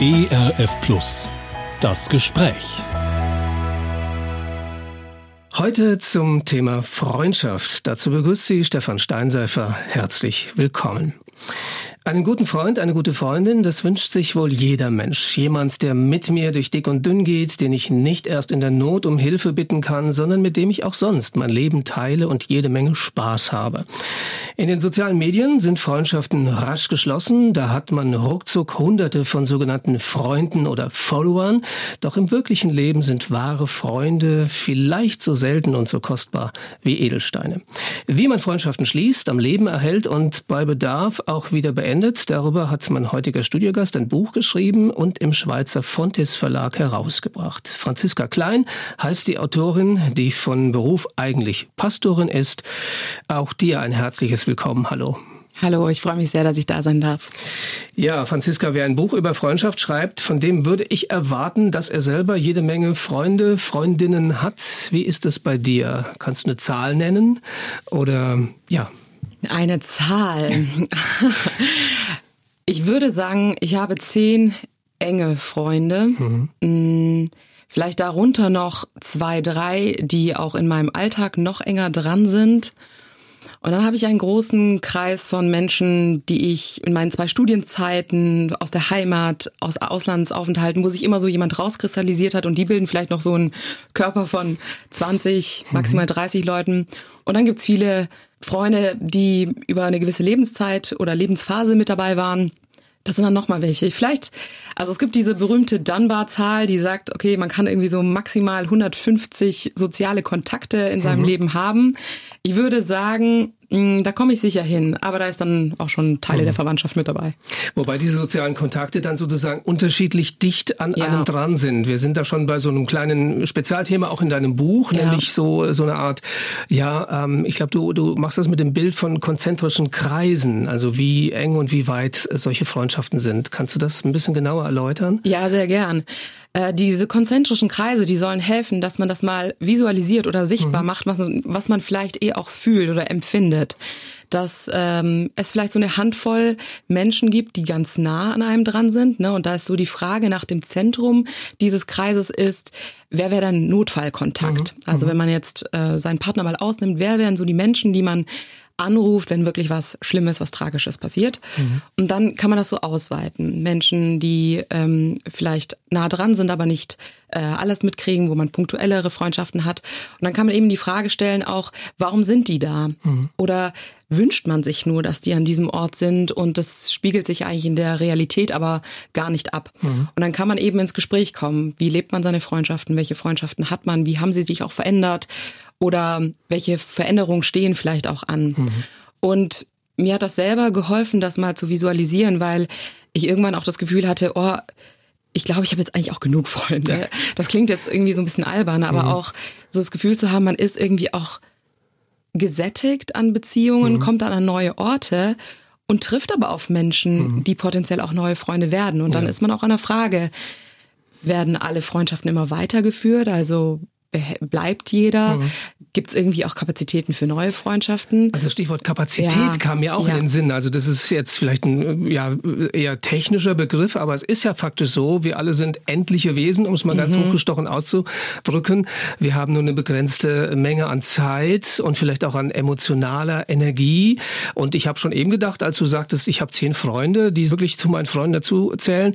ERF Plus. Das Gespräch. Heute zum Thema Freundschaft. Dazu begrüßt Sie Stefan Steinseifer. Herzlich willkommen. Einen guten Freund, eine gute Freundin, das wünscht sich wohl jeder Mensch. Jemand, der mit mir durch dick und dünn geht, den ich nicht erst in der Not um Hilfe bitten kann, sondern mit dem ich auch sonst mein Leben teile und jede Menge Spaß habe. In den sozialen Medien sind Freundschaften rasch geschlossen. Da hat man ruckzuck hunderte von sogenannten Freunden oder Followern. Doch im wirklichen Leben sind wahre Freunde vielleicht so selten und so kostbar wie Edelsteine. Wie man Freundschaften schließt, am Leben erhält und bei Bedarf auch wieder beendet, beendet. Darüber hat mein heutiger Studiogast ein Buch geschrieben und im Schweizer Fontes Verlag herausgebracht. Franziska Klein heißt die Autorin, die von Beruf eigentlich Pastorin ist. Auch dir ein herzliches Willkommen. Hallo. Hallo, ich freue mich sehr, dass ich da sein darf. Ja, Franziska, wer ein Buch über Freundschaft schreibt, von dem würde ich erwarten, dass er selber jede Menge Freunde, Freundinnen hat. Wie ist es bei dir? Kannst du eine Zahl nennen? Oder ja, eine Zahl. ich würde sagen, ich habe zehn enge Freunde. Mhm. Mm, vielleicht darunter noch zwei, drei, die auch in meinem Alltag noch enger dran sind. Und dann habe ich einen großen Kreis von Menschen, die ich in meinen zwei Studienzeiten aus der Heimat, aus Auslandsaufenthalten, wo sich immer so jemand rauskristallisiert hat und die bilden vielleicht noch so einen Körper von 20, maximal 30 Leuten. Und dann gibt's viele Freunde, die über eine gewisse Lebenszeit oder Lebensphase mit dabei waren. Das sind dann nochmal welche. Vielleicht, also es gibt diese berühmte Dunbar-Zahl, die sagt, okay, man kann irgendwie so maximal 150 soziale Kontakte in seinem mhm. Leben haben. Ich würde sagen, da komme ich sicher hin, aber da ist dann auch schon Teile mhm. der Verwandtschaft mit dabei. Wobei diese sozialen Kontakte dann sozusagen unterschiedlich dicht an ja. einem dran sind. Wir sind da schon bei so einem kleinen Spezialthema auch in deinem Buch, ja. nämlich so so eine Art, ja, ähm, ich glaube, du du machst das mit dem Bild von konzentrischen Kreisen, also wie eng und wie weit solche Freundschaften sind. Kannst du das ein bisschen genauer erläutern? Ja, sehr gern. Äh, diese konzentrischen Kreise, die sollen helfen, dass man das mal visualisiert oder sichtbar mhm. macht, was, was man vielleicht eh auch fühlt oder empfindet. Dass ähm, es vielleicht so eine Handvoll Menschen gibt, die ganz nah an einem dran sind. Ne? Und da ist so die Frage nach dem Zentrum dieses Kreises ist, wer wäre dann Notfallkontakt? Mhm. Also mhm. wenn man jetzt äh, seinen Partner mal ausnimmt, wer wären so die Menschen, die man anruft, wenn wirklich was Schlimmes, was Tragisches passiert. Mhm. Und dann kann man das so ausweiten. Menschen, die ähm, vielleicht nah dran sind, aber nicht äh, alles mitkriegen, wo man punktuellere Freundschaften hat. Und dann kann man eben die Frage stellen auch, warum sind die da? Mhm. Oder wünscht man sich nur, dass die an diesem Ort sind und das spiegelt sich eigentlich in der Realität aber gar nicht ab. Mhm. Und dann kann man eben ins Gespräch kommen. Wie lebt man seine Freundschaften? Welche Freundschaften hat man? Wie haben sie sich auch verändert? Oder welche Veränderungen stehen vielleicht auch an? Mhm. Und mir hat das selber geholfen, das mal zu visualisieren, weil ich irgendwann auch das Gefühl hatte, oh, ich glaube, ich habe jetzt eigentlich auch genug Freunde. Das klingt jetzt irgendwie so ein bisschen albern, aber mhm. auch so das Gefühl zu haben, man ist irgendwie auch gesättigt an Beziehungen, mhm. kommt dann an neue Orte und trifft aber auf Menschen, mhm. die potenziell auch neue Freunde werden. Und dann ja. ist man auch an der Frage, werden alle Freundschaften immer weitergeführt? Also bleibt jeder? Mhm. Gibt es irgendwie auch Kapazitäten für neue Freundschaften? Also Stichwort Kapazität ja. kam mir auch ja. in den Sinn. Also das ist jetzt vielleicht ein ja, eher technischer Begriff, aber es ist ja faktisch so, wir alle sind endliche Wesen, um es mal mhm. ganz hochgestochen auszudrücken. Wir haben nur eine begrenzte Menge an Zeit und vielleicht auch an emotionaler Energie. Und ich habe schon eben gedacht, als du sagtest, ich habe zehn Freunde, die wirklich zu meinen Freunden dazu zählen.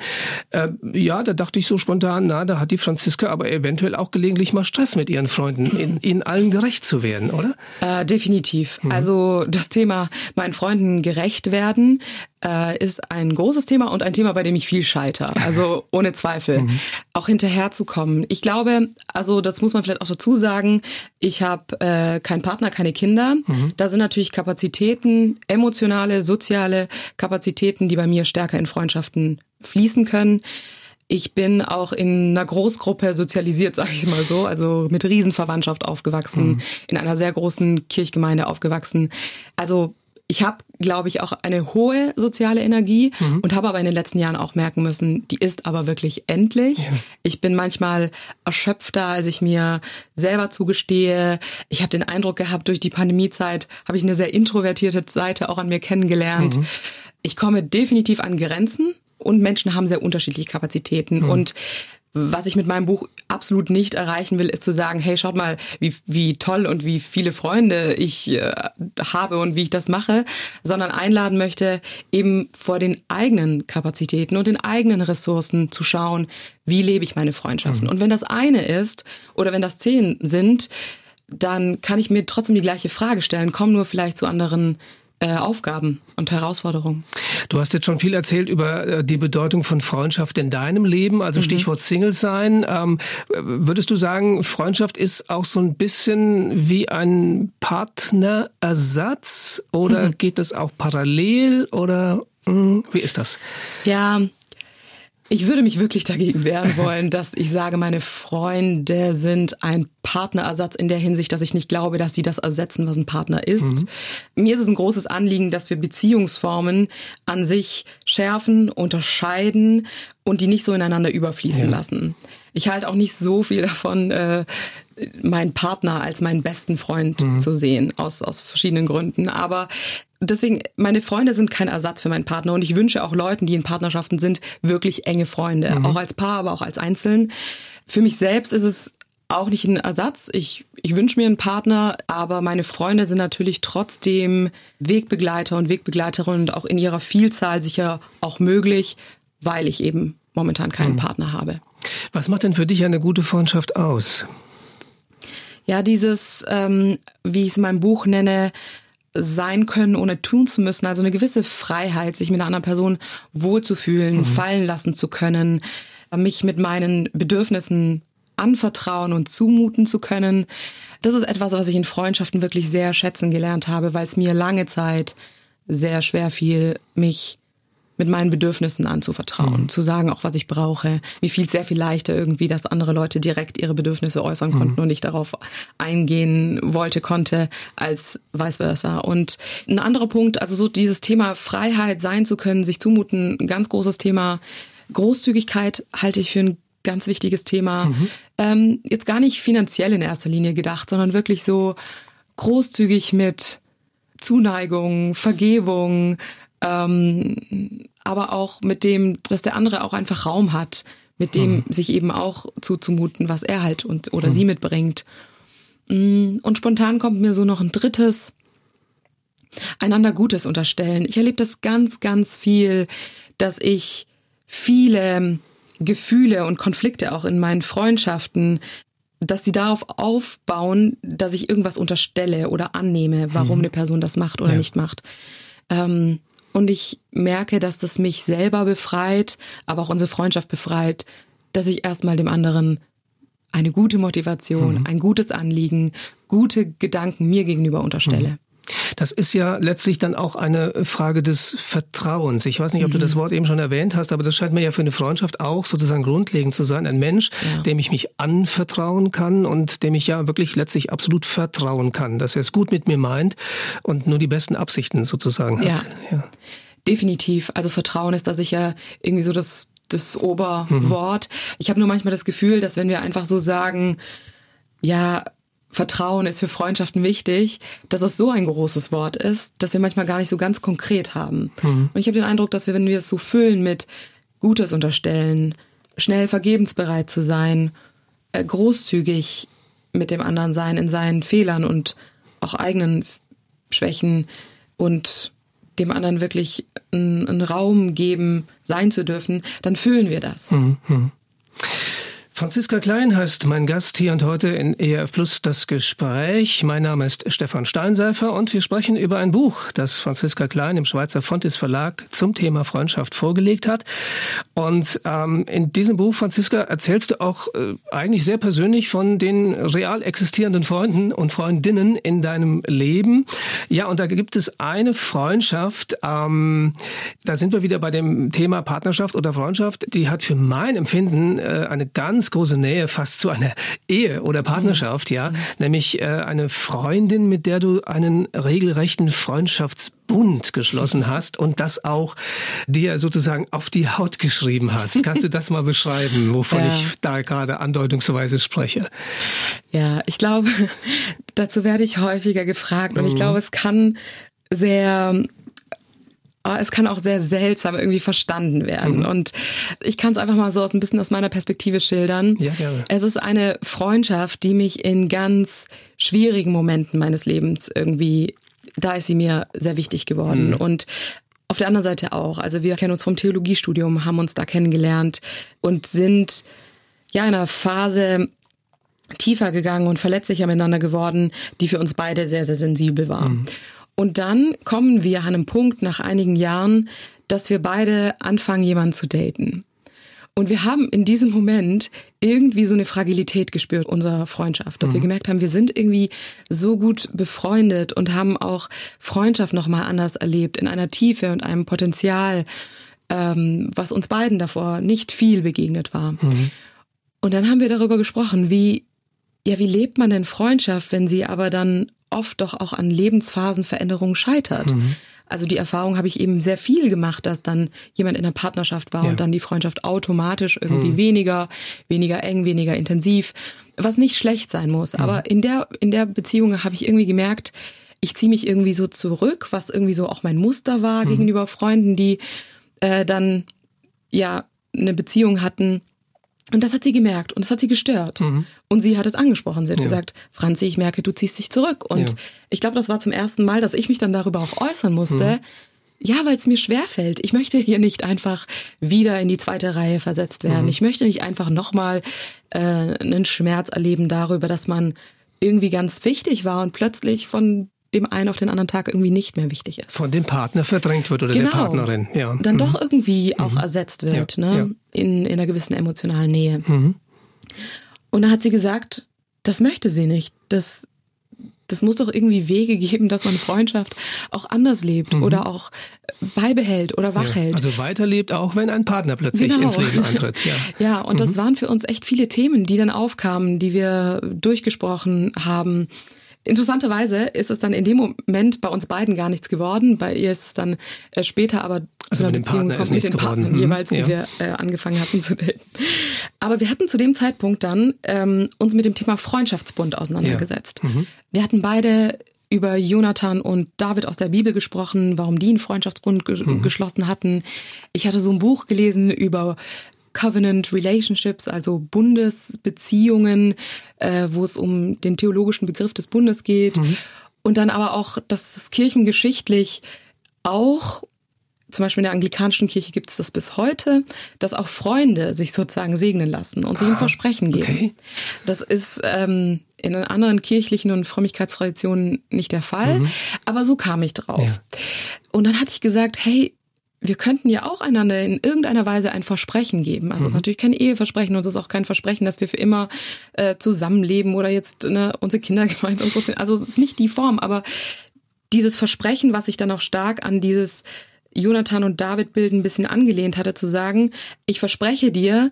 Äh, ja, da dachte ich so spontan, na, da hat die Franziska aber eventuell auch gelegentlich mal Stress Stress mit ihren Freunden, in, ihnen allen gerecht zu werden, oder? Äh, definitiv. Mhm. Also das Thema meinen Freunden gerecht werden äh, ist ein großes Thema und ein Thema, bei dem ich viel scheiter. Also ohne Zweifel. Mhm. Auch hinterherzukommen. Ich glaube, also das muss man vielleicht auch dazu sagen, ich habe äh, keinen Partner, keine Kinder. Mhm. Da sind natürlich Kapazitäten, emotionale, soziale Kapazitäten, die bei mir stärker in Freundschaften fließen können. Ich bin auch in einer Großgruppe sozialisiert, sage ich mal so, also mit Riesenverwandtschaft aufgewachsen, mhm. in einer sehr großen Kirchgemeinde aufgewachsen. Also ich habe, glaube ich, auch eine hohe soziale Energie mhm. und habe aber in den letzten Jahren auch merken müssen, die ist aber wirklich endlich. Ja. Ich bin manchmal erschöpfter, als ich mir selber zugestehe. Ich habe den Eindruck gehabt, durch die Pandemiezeit habe ich eine sehr introvertierte Seite auch an mir kennengelernt. Mhm. Ich komme definitiv an Grenzen und Menschen haben sehr unterschiedliche Kapazitäten mhm. und was ich mit meinem Buch absolut nicht erreichen will, ist zu sagen, hey, schaut mal, wie, wie toll und wie viele Freunde ich äh, habe und wie ich das mache, sondern einladen möchte, eben vor den eigenen Kapazitäten und den eigenen Ressourcen zu schauen, wie lebe ich meine Freundschaften. Mhm. Und wenn das eine ist oder wenn das zehn sind, dann kann ich mir trotzdem die gleiche Frage stellen, komm nur vielleicht zu anderen Aufgaben und Herausforderungen. Du hast jetzt schon viel erzählt über äh, die Bedeutung von Freundschaft in deinem Leben, also mhm. Stichwort Single sein. Ähm, würdest du sagen, Freundschaft ist auch so ein bisschen wie ein Partnerersatz oder mhm. geht das auch parallel oder mh, hm, wie ist das? Ja, ich würde mich wirklich dagegen wehren wollen, dass ich sage, meine Freunde sind ein Partnerersatz in der Hinsicht, dass ich nicht glaube, dass sie das ersetzen, was ein Partner ist. Mhm. Mir ist es ein großes Anliegen, dass wir Beziehungsformen an sich schärfen, unterscheiden und die nicht so ineinander überfließen ja. lassen. Ich halte auch nicht so viel davon, äh, meinen Partner als meinen besten Freund mhm. zu sehen, aus, aus verschiedenen Gründen. Aber deswegen, meine Freunde sind kein Ersatz für meinen Partner und ich wünsche auch Leuten, die in Partnerschaften sind, wirklich enge Freunde, mhm. auch als Paar, aber auch als Einzeln. Für mich selbst ist es auch nicht ein Ersatz. Ich, ich wünsche mir einen Partner, aber meine Freunde sind natürlich trotzdem Wegbegleiter und Wegbegleiterinnen und auch in ihrer Vielzahl sicher auch möglich, weil ich eben momentan keinen mhm. Partner habe. Was macht denn für dich eine gute Freundschaft aus? Ja, dieses, ähm, wie ich es in meinem Buch nenne, sein können, ohne tun zu müssen. Also eine gewisse Freiheit, sich mit einer anderen Person wohlzufühlen, mhm. fallen lassen zu können, mich mit meinen Bedürfnissen anvertrauen und zumuten zu können. Das ist etwas, was ich in Freundschaften wirklich sehr schätzen gelernt habe, weil es mir lange Zeit sehr schwer fiel, mich mit meinen Bedürfnissen anzuvertrauen, mhm. zu sagen auch, was ich brauche. Mir fiel sehr viel leichter irgendwie, dass andere Leute direkt ihre Bedürfnisse äußern konnten mhm. und ich darauf eingehen wollte, konnte, als vice versa. Und ein anderer Punkt, also so dieses Thema Freiheit sein zu können, sich zumuten, ein ganz großes Thema. Großzügigkeit halte ich für ein ganz wichtiges Thema. Mhm. Ähm, jetzt gar nicht finanziell in erster Linie gedacht, sondern wirklich so großzügig mit Zuneigung, Vergebung, ähm, aber auch mit dem, dass der andere auch einfach Raum hat, mit dem mhm. sich eben auch zuzumuten, was er halt und oder mhm. sie mitbringt. Mm, und spontan kommt mir so noch ein drittes, einander Gutes unterstellen. Ich erlebe das ganz, ganz viel, dass ich viele Gefühle und Konflikte auch in meinen Freundschaften, dass sie darauf aufbauen, dass ich irgendwas unterstelle oder annehme, warum mhm. eine Person das macht oder ja. nicht macht. Ähm, und ich merke, dass das mich selber befreit, aber auch unsere Freundschaft befreit, dass ich erstmal dem anderen eine gute Motivation, mhm. ein gutes Anliegen, gute Gedanken mir gegenüber unterstelle. Mhm. Das ist ja letztlich dann auch eine Frage des Vertrauens. Ich weiß nicht, ob mhm. du das Wort eben schon erwähnt hast, aber das scheint mir ja für eine Freundschaft auch sozusagen grundlegend zu sein. Ein Mensch, ja. dem ich mich anvertrauen kann und dem ich ja wirklich letztlich absolut vertrauen kann, dass er es gut mit mir meint und nur die besten Absichten sozusagen hat. Ja. ja. Definitiv. Also Vertrauen ist da sicher irgendwie so das, das Oberwort. Mhm. Ich habe nur manchmal das Gefühl, dass wenn wir einfach so sagen, ja, Vertrauen ist für Freundschaften wichtig, dass es so ein großes Wort ist, dass wir manchmal gar nicht so ganz konkret haben. Mhm. Und ich habe den Eindruck, dass wir, wenn wir es so füllen mit Gutes unterstellen, schnell vergebensbereit zu sein, äh, großzügig mit dem anderen sein in seinen Fehlern und auch eigenen Schwächen und dem anderen wirklich einen, Raum geben, sein zu dürfen, dann fühlen wir das. Mhm. Franziska Klein heißt mein Gast hier und heute in ERF Plus das Gespräch. Mein Name ist Stefan Steinseifer und wir sprechen über ein Buch, das Franziska Klein im Schweizer Fontis Verlag zum Thema Freundschaft vorgelegt hat. Und ähm, in diesem Buch, Franziska, erzählst du auch äh, eigentlich sehr persönlich von den real existierenden Freunden und Freundinnen in deinem Leben. Ja, und da gibt es eine Freundschaft, ähm, da sind wir wieder bei dem Thema Partnerschaft oder Freundschaft, die hat für mein Empfinden äh, eine ganz ganz große Nähe fast zu einer Ehe oder Partnerschaft, ja, mhm. nämlich äh, eine Freundin, mit der du einen regelrechten Freundschaftsbund geschlossen hast und das auch dir sozusagen auf die Haut geschrieben hast. Kannst du das mal beschreiben, wovon ja. ich da gerade andeutungsweise spreche? Ja, ich glaube, dazu werde ich häufiger gefragt und ich mhm. glaube, es kann sehr es kann auch sehr seltsam irgendwie verstanden werden. Mhm. Und ich kann es einfach mal so aus ein bisschen aus meiner Perspektive schildern. Ja, ja. Es ist eine Freundschaft, die mich in ganz schwierigen Momenten meines Lebens irgendwie, da ist sie mir sehr wichtig geworden. Mhm. Und auf der anderen Seite auch. Also wir kennen uns vom Theologiestudium, haben uns da kennengelernt und sind ja in einer Phase tiefer gegangen und verletzlicher miteinander geworden, die für uns beide sehr, sehr sensibel war. Mhm. Und dann kommen wir an einem Punkt nach einigen Jahren, dass wir beide anfangen, jemanden zu daten. Und wir haben in diesem Moment irgendwie so eine Fragilität gespürt unserer Freundschaft, dass mhm. wir gemerkt haben, wir sind irgendwie so gut befreundet und haben auch Freundschaft nochmal anders erlebt, in einer Tiefe und einem Potenzial, ähm, was uns beiden davor nicht viel begegnet war. Mhm. Und dann haben wir darüber gesprochen, wie ja, wie lebt man denn Freundschaft, wenn sie aber dann oft doch auch an Lebensphasenveränderungen scheitert? Mhm. Also die Erfahrung habe ich eben sehr viel gemacht, dass dann jemand in einer Partnerschaft war ja. und dann die Freundschaft automatisch irgendwie mhm. weniger, weniger eng, weniger intensiv, was nicht schlecht sein muss. Mhm. Aber in der, in der Beziehung habe ich irgendwie gemerkt, ich ziehe mich irgendwie so zurück, was irgendwie so auch mein Muster war mhm. gegenüber Freunden, die äh, dann ja eine Beziehung hatten, und das hat sie gemerkt und das hat sie gestört. Mhm. Und sie hat es angesprochen. Sie hat ja. gesagt, Franzi, ich merke, du ziehst dich zurück. Und ja. ich glaube, das war zum ersten Mal, dass ich mich dann darüber auch äußern musste. Mhm. Ja, weil es mir schwerfällt. Ich möchte hier nicht einfach wieder in die zweite Reihe versetzt werden. Mhm. Ich möchte nicht einfach nochmal äh, einen Schmerz erleben darüber, dass man irgendwie ganz wichtig war und plötzlich von dem einen auf den anderen Tag irgendwie nicht mehr wichtig ist. Von dem Partner verdrängt wird oder genau. der Partnerin, ja. Dann mhm. doch irgendwie auch mhm. ersetzt wird, ja. ne? Ja. In, in einer gewissen emotionalen Nähe. Mhm. Und da hat sie gesagt, das möchte sie nicht. Das, das muss doch irgendwie Wege geben, dass man Freundschaft auch anders lebt mhm. oder auch beibehält oder wachhält. Ja, also weiterlebt, auch wenn ein Partner plötzlich genau. ins Leben antritt. Ja, ja und mhm. das waren für uns echt viele Themen, die dann aufkamen, die wir durchgesprochen haben. Interessanterweise ist es dann in dem Moment bei uns beiden gar nichts geworden. Bei ihr ist es dann äh, später aber also zu einer Beziehung gekommen mit den Partnern mhm. jeweils, die ja. wir äh, angefangen hatten zu daten. Aber wir hatten zu dem Zeitpunkt dann ähm, uns mit dem Thema Freundschaftsbund auseinandergesetzt. Ja. Mhm. Wir hatten beide über Jonathan und David aus der Bibel gesprochen, warum die einen Freundschaftsbund ge mhm. geschlossen hatten. Ich hatte so ein Buch gelesen über Covenant Relationships, also Bundesbeziehungen, äh, wo es um den theologischen Begriff des Bundes geht. Mhm. Und dann aber auch, dass es kirchengeschichtlich auch zum Beispiel in der anglikanischen Kirche gibt es das bis heute, dass auch Freunde sich sozusagen segnen lassen und sich ein ah, Versprechen geben. Okay. Das ist ähm, in anderen kirchlichen und Frömmigkeitstraditionen nicht der Fall, mhm. aber so kam ich drauf. Ja. Und dann hatte ich gesagt, hey, wir könnten ja auch einander in irgendeiner Weise ein Versprechen geben. Also mhm. es ist mhm. natürlich kein Eheversprechen und es ist auch kein Versprechen, dass wir für immer äh, zusammenleben oder jetzt ne, unsere Kinder gemeinsam groß sind. Also es ist nicht die Form, aber dieses Versprechen, was sich dann auch stark an dieses Jonathan und David Bild ein bisschen angelehnt hatte, zu sagen, ich verspreche dir,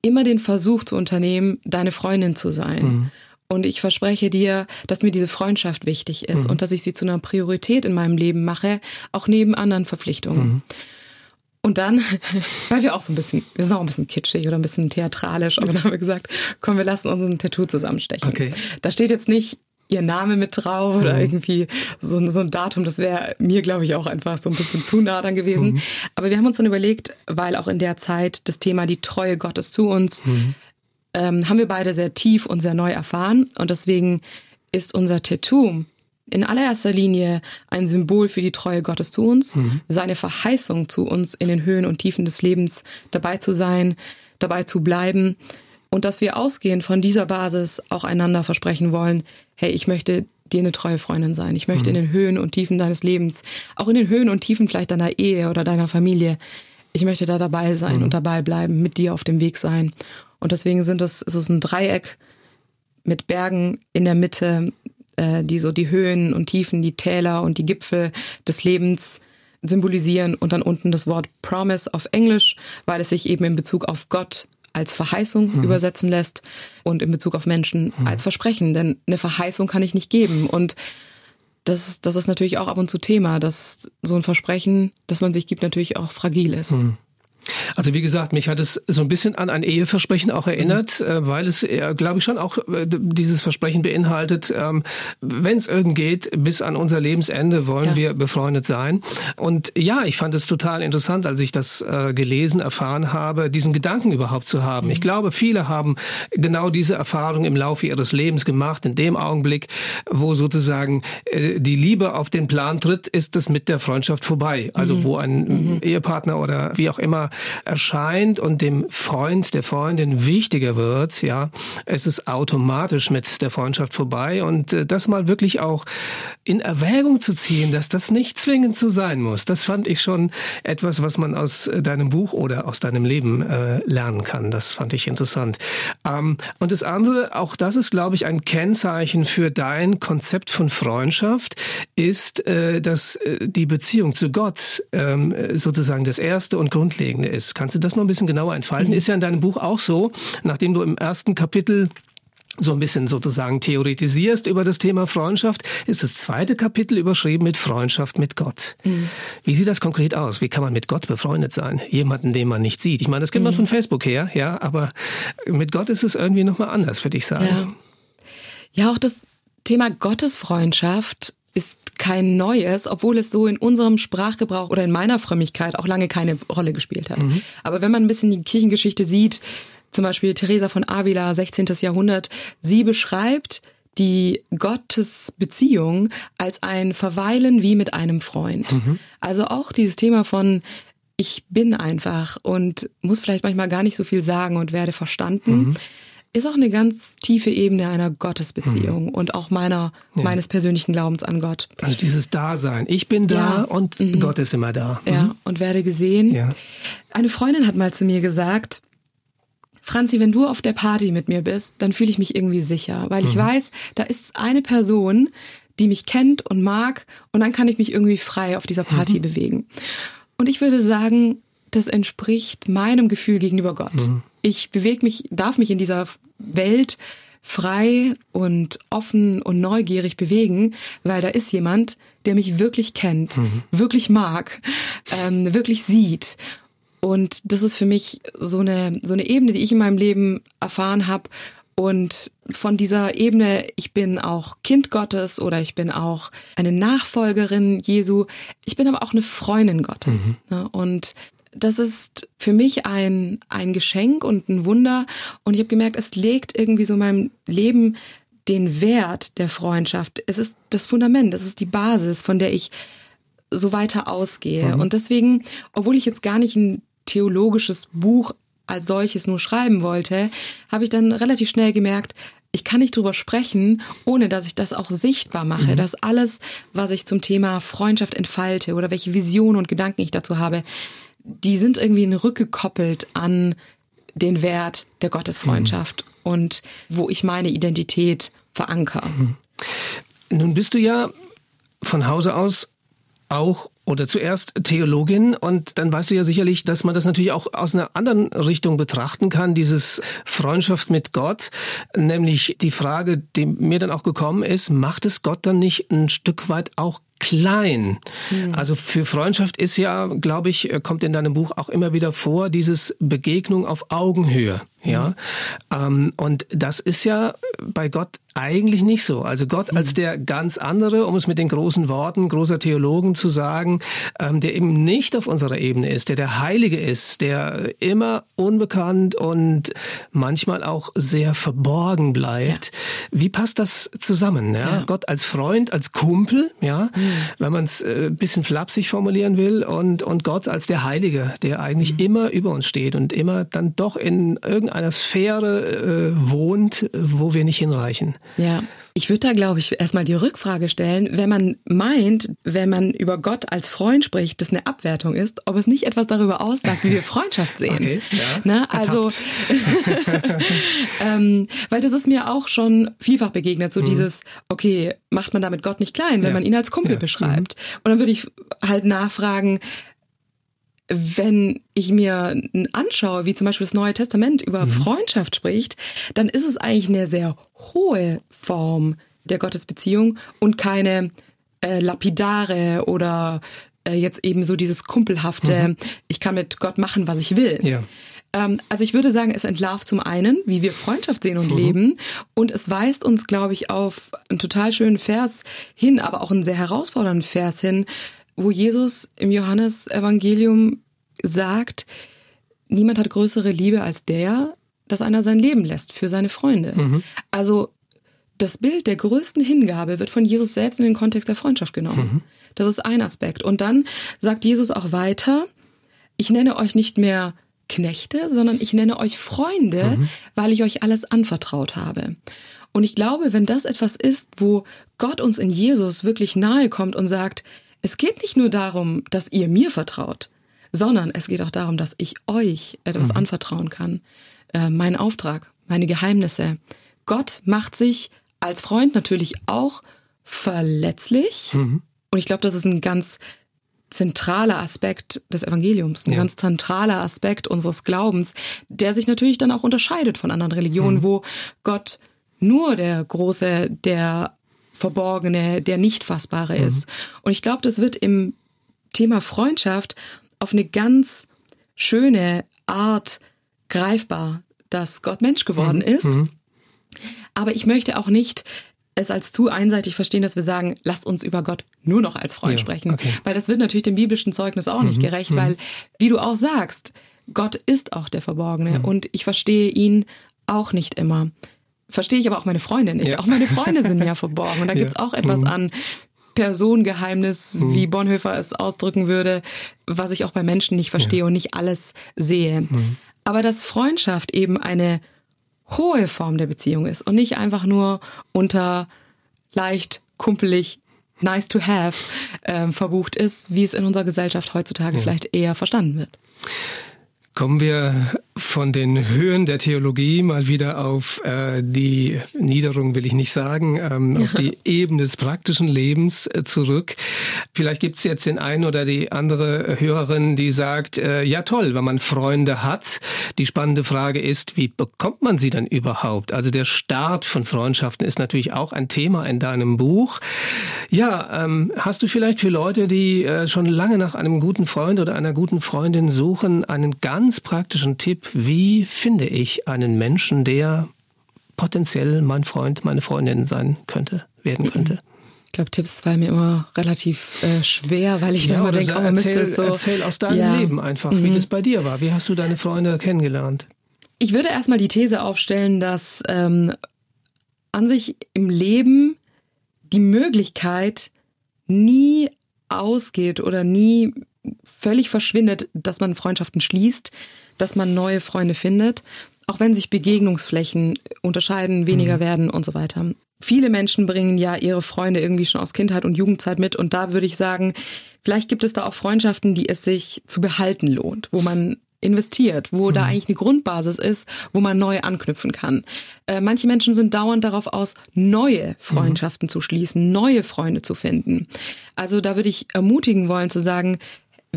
immer den Versuch zu unternehmen, deine Freundin zu sein. Mhm. Und ich verspreche dir, dass mir diese Freundschaft wichtig ist mhm. und dass ich sie zu einer Priorität in meinem Leben mache, auch neben anderen Verpflichtungen. Mhm. Und dann, weil wir auch so ein bisschen, wir sind auch ein bisschen kitschig oder ein bisschen theatralisch, aber dann haben wir gesagt, komm, wir lassen uns ein Tattoo zusammenstechen. Okay. Da steht jetzt nicht ihr Name mit drauf oder mhm. irgendwie so, so ein Datum. Das wäre mir, glaube ich, auch einfach so ein bisschen zu nah dann gewesen. Mhm. Aber wir haben uns dann überlegt, weil auch in der Zeit das Thema die Treue Gottes zu uns mhm ähm, haben wir beide sehr tief und sehr neu erfahren. Und deswegen ist unser Tattoo in allererster Linie ein Symbol für die Treue Gottes zu uns, mhm. seine Verheißung zu uns in den Höhen und Tiefen des Lebens dabei zu sein, dabei zu bleiben und dass wir ausgehend von dieser Basis auch einander versprechen wollen, hey, ich möchte dir eine treue Freundin sein. Ich möchte mhm. in den Höhen und Tiefen deines Lebens, auch in den Höhen und Tiefen vielleicht deiner Ehe oder deiner Familie, ich möchte da dabei sein mhm. und dabei bleiben, mit dir auf dem Weg sein. Und deswegen sind es, ist es ein Dreieck mit Bergen in der Mitte, äh, die so die Höhen und Tiefen, die Täler und die Gipfel des Lebens symbolisieren und dann unten das Wort Promise auf Englisch, weil es sich eben in Bezug auf Gott als Verheißung mhm. übersetzen lässt und in Bezug auf Menschen mhm. als Versprechen. Denn eine Verheißung kann ich nicht geben. Und das, das ist natürlich auch ab und zu Thema, dass so ein Versprechen, das man sich gibt, natürlich auch fragil ist. Mhm. Also wie gesagt, mich hat es so ein bisschen an ein Eheversprechen auch erinnert, mhm. äh, weil es, äh, glaube ich, schon auch äh, dieses Versprechen beinhaltet, ähm, wenn es irgend geht, bis an unser Lebensende wollen ja. wir befreundet sein. Und ja, ich fand es total interessant, als ich das gelesen, erfahren habe, diesen Gedanken überhaupt zu haben. Mhm. Ich glaube, viele haben genau diese Erfahrung im Laufe ihres Lebens gemacht. In dem Augenblick, wo sozusagen die Liebe auf den Plan tritt, ist es mit der Freundschaft vorbei. Also mhm. wo ein mhm. Ehepartner oder wie auch immer erscheint und dem Freund, der Freundin wichtiger wird, ja, es ist automatisch mit der Freundschaft vorbei und äh, das mal wirklich auch in Erwägung zu ziehen, dass das nicht zwingend so sein muss. Das fand ich schon etwas, was man aus äh, deinem Buch oder aus deinem Leben äh, lernen kann. Das fand ich interessant. Ähm, und das andere, auch das ist, glaube ich, ein Kennzeichen für dein Konzept von Freundschaft, ist, äh, dass äh, die Beziehung zu Gott ähm, sozusagen das erste und grundlegende ist. Kannst du das noch ein bisschen genauer entfalten? Mhm. Ist ja in deinem Buch auch so, nachdem du im ersten Kapitel so ein bisschen sozusagen theoretisierst über das Thema Freundschaft, ist das zweite Kapitel überschrieben mit Freundschaft mit Gott. Mhm. Wie sieht das konkret aus? Wie kann man mit Gott befreundet sein? Jemanden, den man nicht sieht. Ich meine, das kennt mhm. man von Facebook her, ja, aber mit Gott ist es irgendwie nochmal anders, würde ich sagen. Ja. ja, auch das Thema Gottesfreundschaft ist kein neues, obwohl es so in unserem Sprachgebrauch oder in meiner Frömmigkeit auch lange keine Rolle gespielt hat. Mhm. Aber wenn man ein bisschen die Kirchengeschichte sieht, zum Beispiel Teresa von Avila, 16. Jahrhundert, sie beschreibt die Gottesbeziehung als ein Verweilen wie mit einem Freund. Mhm. Also auch dieses Thema von ich bin einfach und muss vielleicht manchmal gar nicht so viel sagen und werde verstanden. Mhm. Ist auch eine ganz tiefe Ebene einer Gottesbeziehung mhm. und auch meiner, ja. meines persönlichen Glaubens an Gott. Also dieses Dasein. Ich bin da ja. und mhm. Gott ist immer da. Ja, mhm. und werde gesehen. Ja. Eine Freundin hat mal zu mir gesagt, Franzi, wenn du auf der Party mit mir bist, dann fühle ich mich irgendwie sicher, weil ich mhm. weiß, da ist eine Person, die mich kennt und mag und dann kann ich mich irgendwie frei auf dieser Party mhm. bewegen. Und ich würde sagen, das entspricht meinem Gefühl gegenüber Gott. Ich bewege mich, darf mich in dieser Welt frei und offen und neugierig bewegen, weil da ist jemand, der mich wirklich kennt, mhm. wirklich mag, ähm, wirklich sieht und das ist für mich so eine, so eine Ebene, die ich in meinem Leben erfahren habe. Und von dieser Ebene, ich bin auch Kind Gottes oder ich bin auch eine Nachfolgerin Jesu. Ich bin aber auch eine Freundin Gottes. Mhm. Ne? Und das ist für mich ein, ein Geschenk und ein Wunder. Und ich habe gemerkt, es legt irgendwie so in meinem Leben den Wert der Freundschaft. Es ist das Fundament, es ist die Basis, von der ich so weiter ausgehe. Mhm. Und deswegen, obwohl ich jetzt gar nicht ein theologisches Buch als solches nur schreiben wollte, habe ich dann relativ schnell gemerkt, ich kann nicht drüber sprechen, ohne dass ich das auch sichtbar mache, mhm. dass alles, was ich zum Thema Freundschaft entfalte oder welche Visionen und Gedanken ich dazu habe, die sind irgendwie rückgekoppelt an den Wert der Gottesfreundschaft mhm. und wo ich meine Identität verankere. Mhm. Nun bist du ja von Hause aus auch oder zuerst Theologin und dann weißt du ja sicherlich, dass man das natürlich auch aus einer anderen Richtung betrachten kann, dieses Freundschaft mit Gott, nämlich die Frage, die mir dann auch gekommen ist, macht es Gott dann nicht ein Stück weit auch klein. Mhm. Also für Freundschaft ist ja, glaube ich, kommt in deinem Buch auch immer wieder vor, dieses Begegnung auf Augenhöhe. Ja, mhm. ähm, und das ist ja bei Gott eigentlich nicht so. Also Gott als mhm. der ganz andere, um es mit den großen Worten großer Theologen zu sagen, ähm, der eben nicht auf unserer Ebene ist, der der Heilige ist, der immer unbekannt und manchmal auch sehr verborgen bleibt. Ja. Wie passt das zusammen? Ja? ja? Gott als Freund, als Kumpel, ja, mhm. Wenn man es äh, bisschen flapsig formulieren will, und, und Gott als der Heilige, der eigentlich mhm. immer über uns steht und immer dann doch in irgendeiner Sphäre äh, wohnt, wo wir nicht hinreichen. Ja. Ich würde da, glaube ich, erstmal die Rückfrage stellen, wenn man meint, wenn man über Gott als Freund spricht, das eine Abwertung ist, ob es nicht etwas darüber aussagt, wie wir Freundschaft sehen. Okay, ja, ne? Also, ähm, weil das ist mir auch schon vielfach begegnet, so mhm. dieses, okay, macht man damit Gott nicht klein, wenn ja. man ihn als Kumpel ja. beschreibt. Mhm. Und dann würde ich halt nachfragen, wenn ich mir anschaue, wie zum Beispiel das Neue Testament über mhm. Freundschaft spricht, dann ist es eigentlich eine sehr hohe Form der Gottesbeziehung und keine äh, lapidare oder äh, jetzt eben so dieses kumpelhafte, mhm. ich kann mit Gott machen, was ich will. Ja. Ähm, also ich würde sagen, es entlarvt zum einen, wie wir Freundschaft sehen und mhm. leben. Und es weist uns, glaube ich, auf einen total schönen Vers hin, aber auch einen sehr herausfordernden Vers hin, wo Jesus im Johannesevangelium sagt, niemand hat größere Liebe als der, dass einer sein Leben lässt für seine Freunde. Mhm. Also das Bild der größten Hingabe wird von Jesus selbst in den Kontext der Freundschaft genommen. Mhm. Das ist ein Aspekt. Und dann sagt Jesus auch weiter, ich nenne euch nicht mehr Knechte, sondern ich nenne euch Freunde, mhm. weil ich euch alles anvertraut habe. Und ich glaube, wenn das etwas ist, wo Gott uns in Jesus wirklich nahe kommt und sagt, es geht nicht nur darum, dass ihr mir vertraut, sondern es geht auch darum, dass ich euch etwas mhm. anvertrauen kann. Äh, meinen Auftrag, meine Geheimnisse. Gott macht sich als Freund natürlich auch verletzlich. Mhm. Und ich glaube, das ist ein ganz zentraler Aspekt des Evangeliums, ein ja. ganz zentraler Aspekt unseres Glaubens, der sich natürlich dann auch unterscheidet von anderen Religionen, mhm. wo Gott nur der große, der verborgene, der nicht fassbare mhm. ist. Und ich glaube, das wird im Thema Freundschaft auf eine ganz schöne Art greifbar, dass Gott Mensch geworden mhm. ist. Mhm. Aber ich möchte auch nicht es als zu einseitig verstehen, dass wir sagen, lasst uns über Gott nur noch als Freund ja, sprechen. Okay. Weil das wird natürlich dem biblischen Zeugnis auch mhm, nicht gerecht, mhm. weil, wie du auch sagst, Gott ist auch der Verborgene mhm. und ich verstehe ihn auch nicht immer. Verstehe ich aber auch meine Freunde nicht. Ja. Auch meine Freunde sind mir verborgen. Und da ja. gibt's auch etwas mhm. an Personengeheimnis, mhm. wie Bonhoeffer es ausdrücken würde, was ich auch bei Menschen nicht verstehe und nicht alles sehe. Mhm. Aber dass Freundschaft eben eine hohe Form der Beziehung ist und nicht einfach nur unter leicht kumpelig nice to have ähm, verbucht ist, wie es in unserer Gesellschaft heutzutage ja. vielleicht eher verstanden wird. Kommen wir von den Höhen der Theologie mal wieder auf äh, die Niederung, will ich nicht sagen, ähm, auf die Ebene des praktischen Lebens äh, zurück. Vielleicht gibt's jetzt den einen oder die andere Hörerin, die sagt, äh, ja toll, wenn man Freunde hat. Die spannende Frage ist, wie bekommt man sie dann überhaupt? Also der Start von Freundschaften ist natürlich auch ein Thema in deinem Buch. Ja, ähm, hast du vielleicht für Leute, die äh, schon lange nach einem guten Freund oder einer guten Freundin suchen, einen ganz praktischen Tipp, wie finde ich einen Menschen, der potenziell mein Freund, meine Freundin sein könnte, werden könnte. Ich glaube, Tipps fallen mir immer relativ äh, schwer, weil ich ja, immer denke, oh, man erzähl, müsste es so. Erzähl aus deinem ja. Leben einfach, mhm. wie das bei dir war. Wie hast du deine Freunde kennengelernt? Ich würde erstmal die These aufstellen, dass ähm, an sich im Leben die Möglichkeit nie ausgeht oder nie völlig verschwindet, dass man Freundschaften schließt, dass man neue Freunde findet, auch wenn sich Begegnungsflächen unterscheiden, weniger mhm. werden und so weiter. Viele Menschen bringen ja ihre Freunde irgendwie schon aus Kindheit und Jugendzeit mit und da würde ich sagen, vielleicht gibt es da auch Freundschaften, die es sich zu behalten lohnt, wo man investiert, wo mhm. da eigentlich eine Grundbasis ist, wo man neu anknüpfen kann. Äh, manche Menschen sind dauernd darauf aus, neue Freundschaften mhm. zu schließen, neue Freunde zu finden. Also da würde ich ermutigen wollen zu sagen,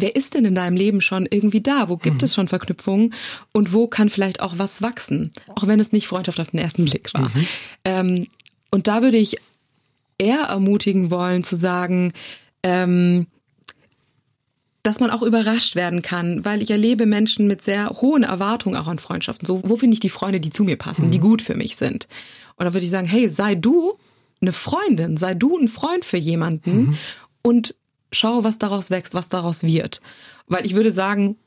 wer ist denn in deinem Leben schon irgendwie da? Wo gibt mhm. es schon Verknüpfungen und wo kann vielleicht auch was wachsen? Auch wenn es nicht Freundschaft auf den ersten Blick war. Mhm. Ähm, und da würde ich eher ermutigen wollen zu sagen, ähm, dass man auch überrascht werden kann, weil ich erlebe Menschen mit sehr hohen Erwartungen auch an Freundschaften. So, wo finde ich die Freunde, die zu mir passen, mhm. die gut für mich sind? Und da würde ich sagen, hey, sei du eine Freundin, sei du ein Freund für jemanden mhm. und schau, was daraus wächst, was daraus wird. Weil ich würde sagen,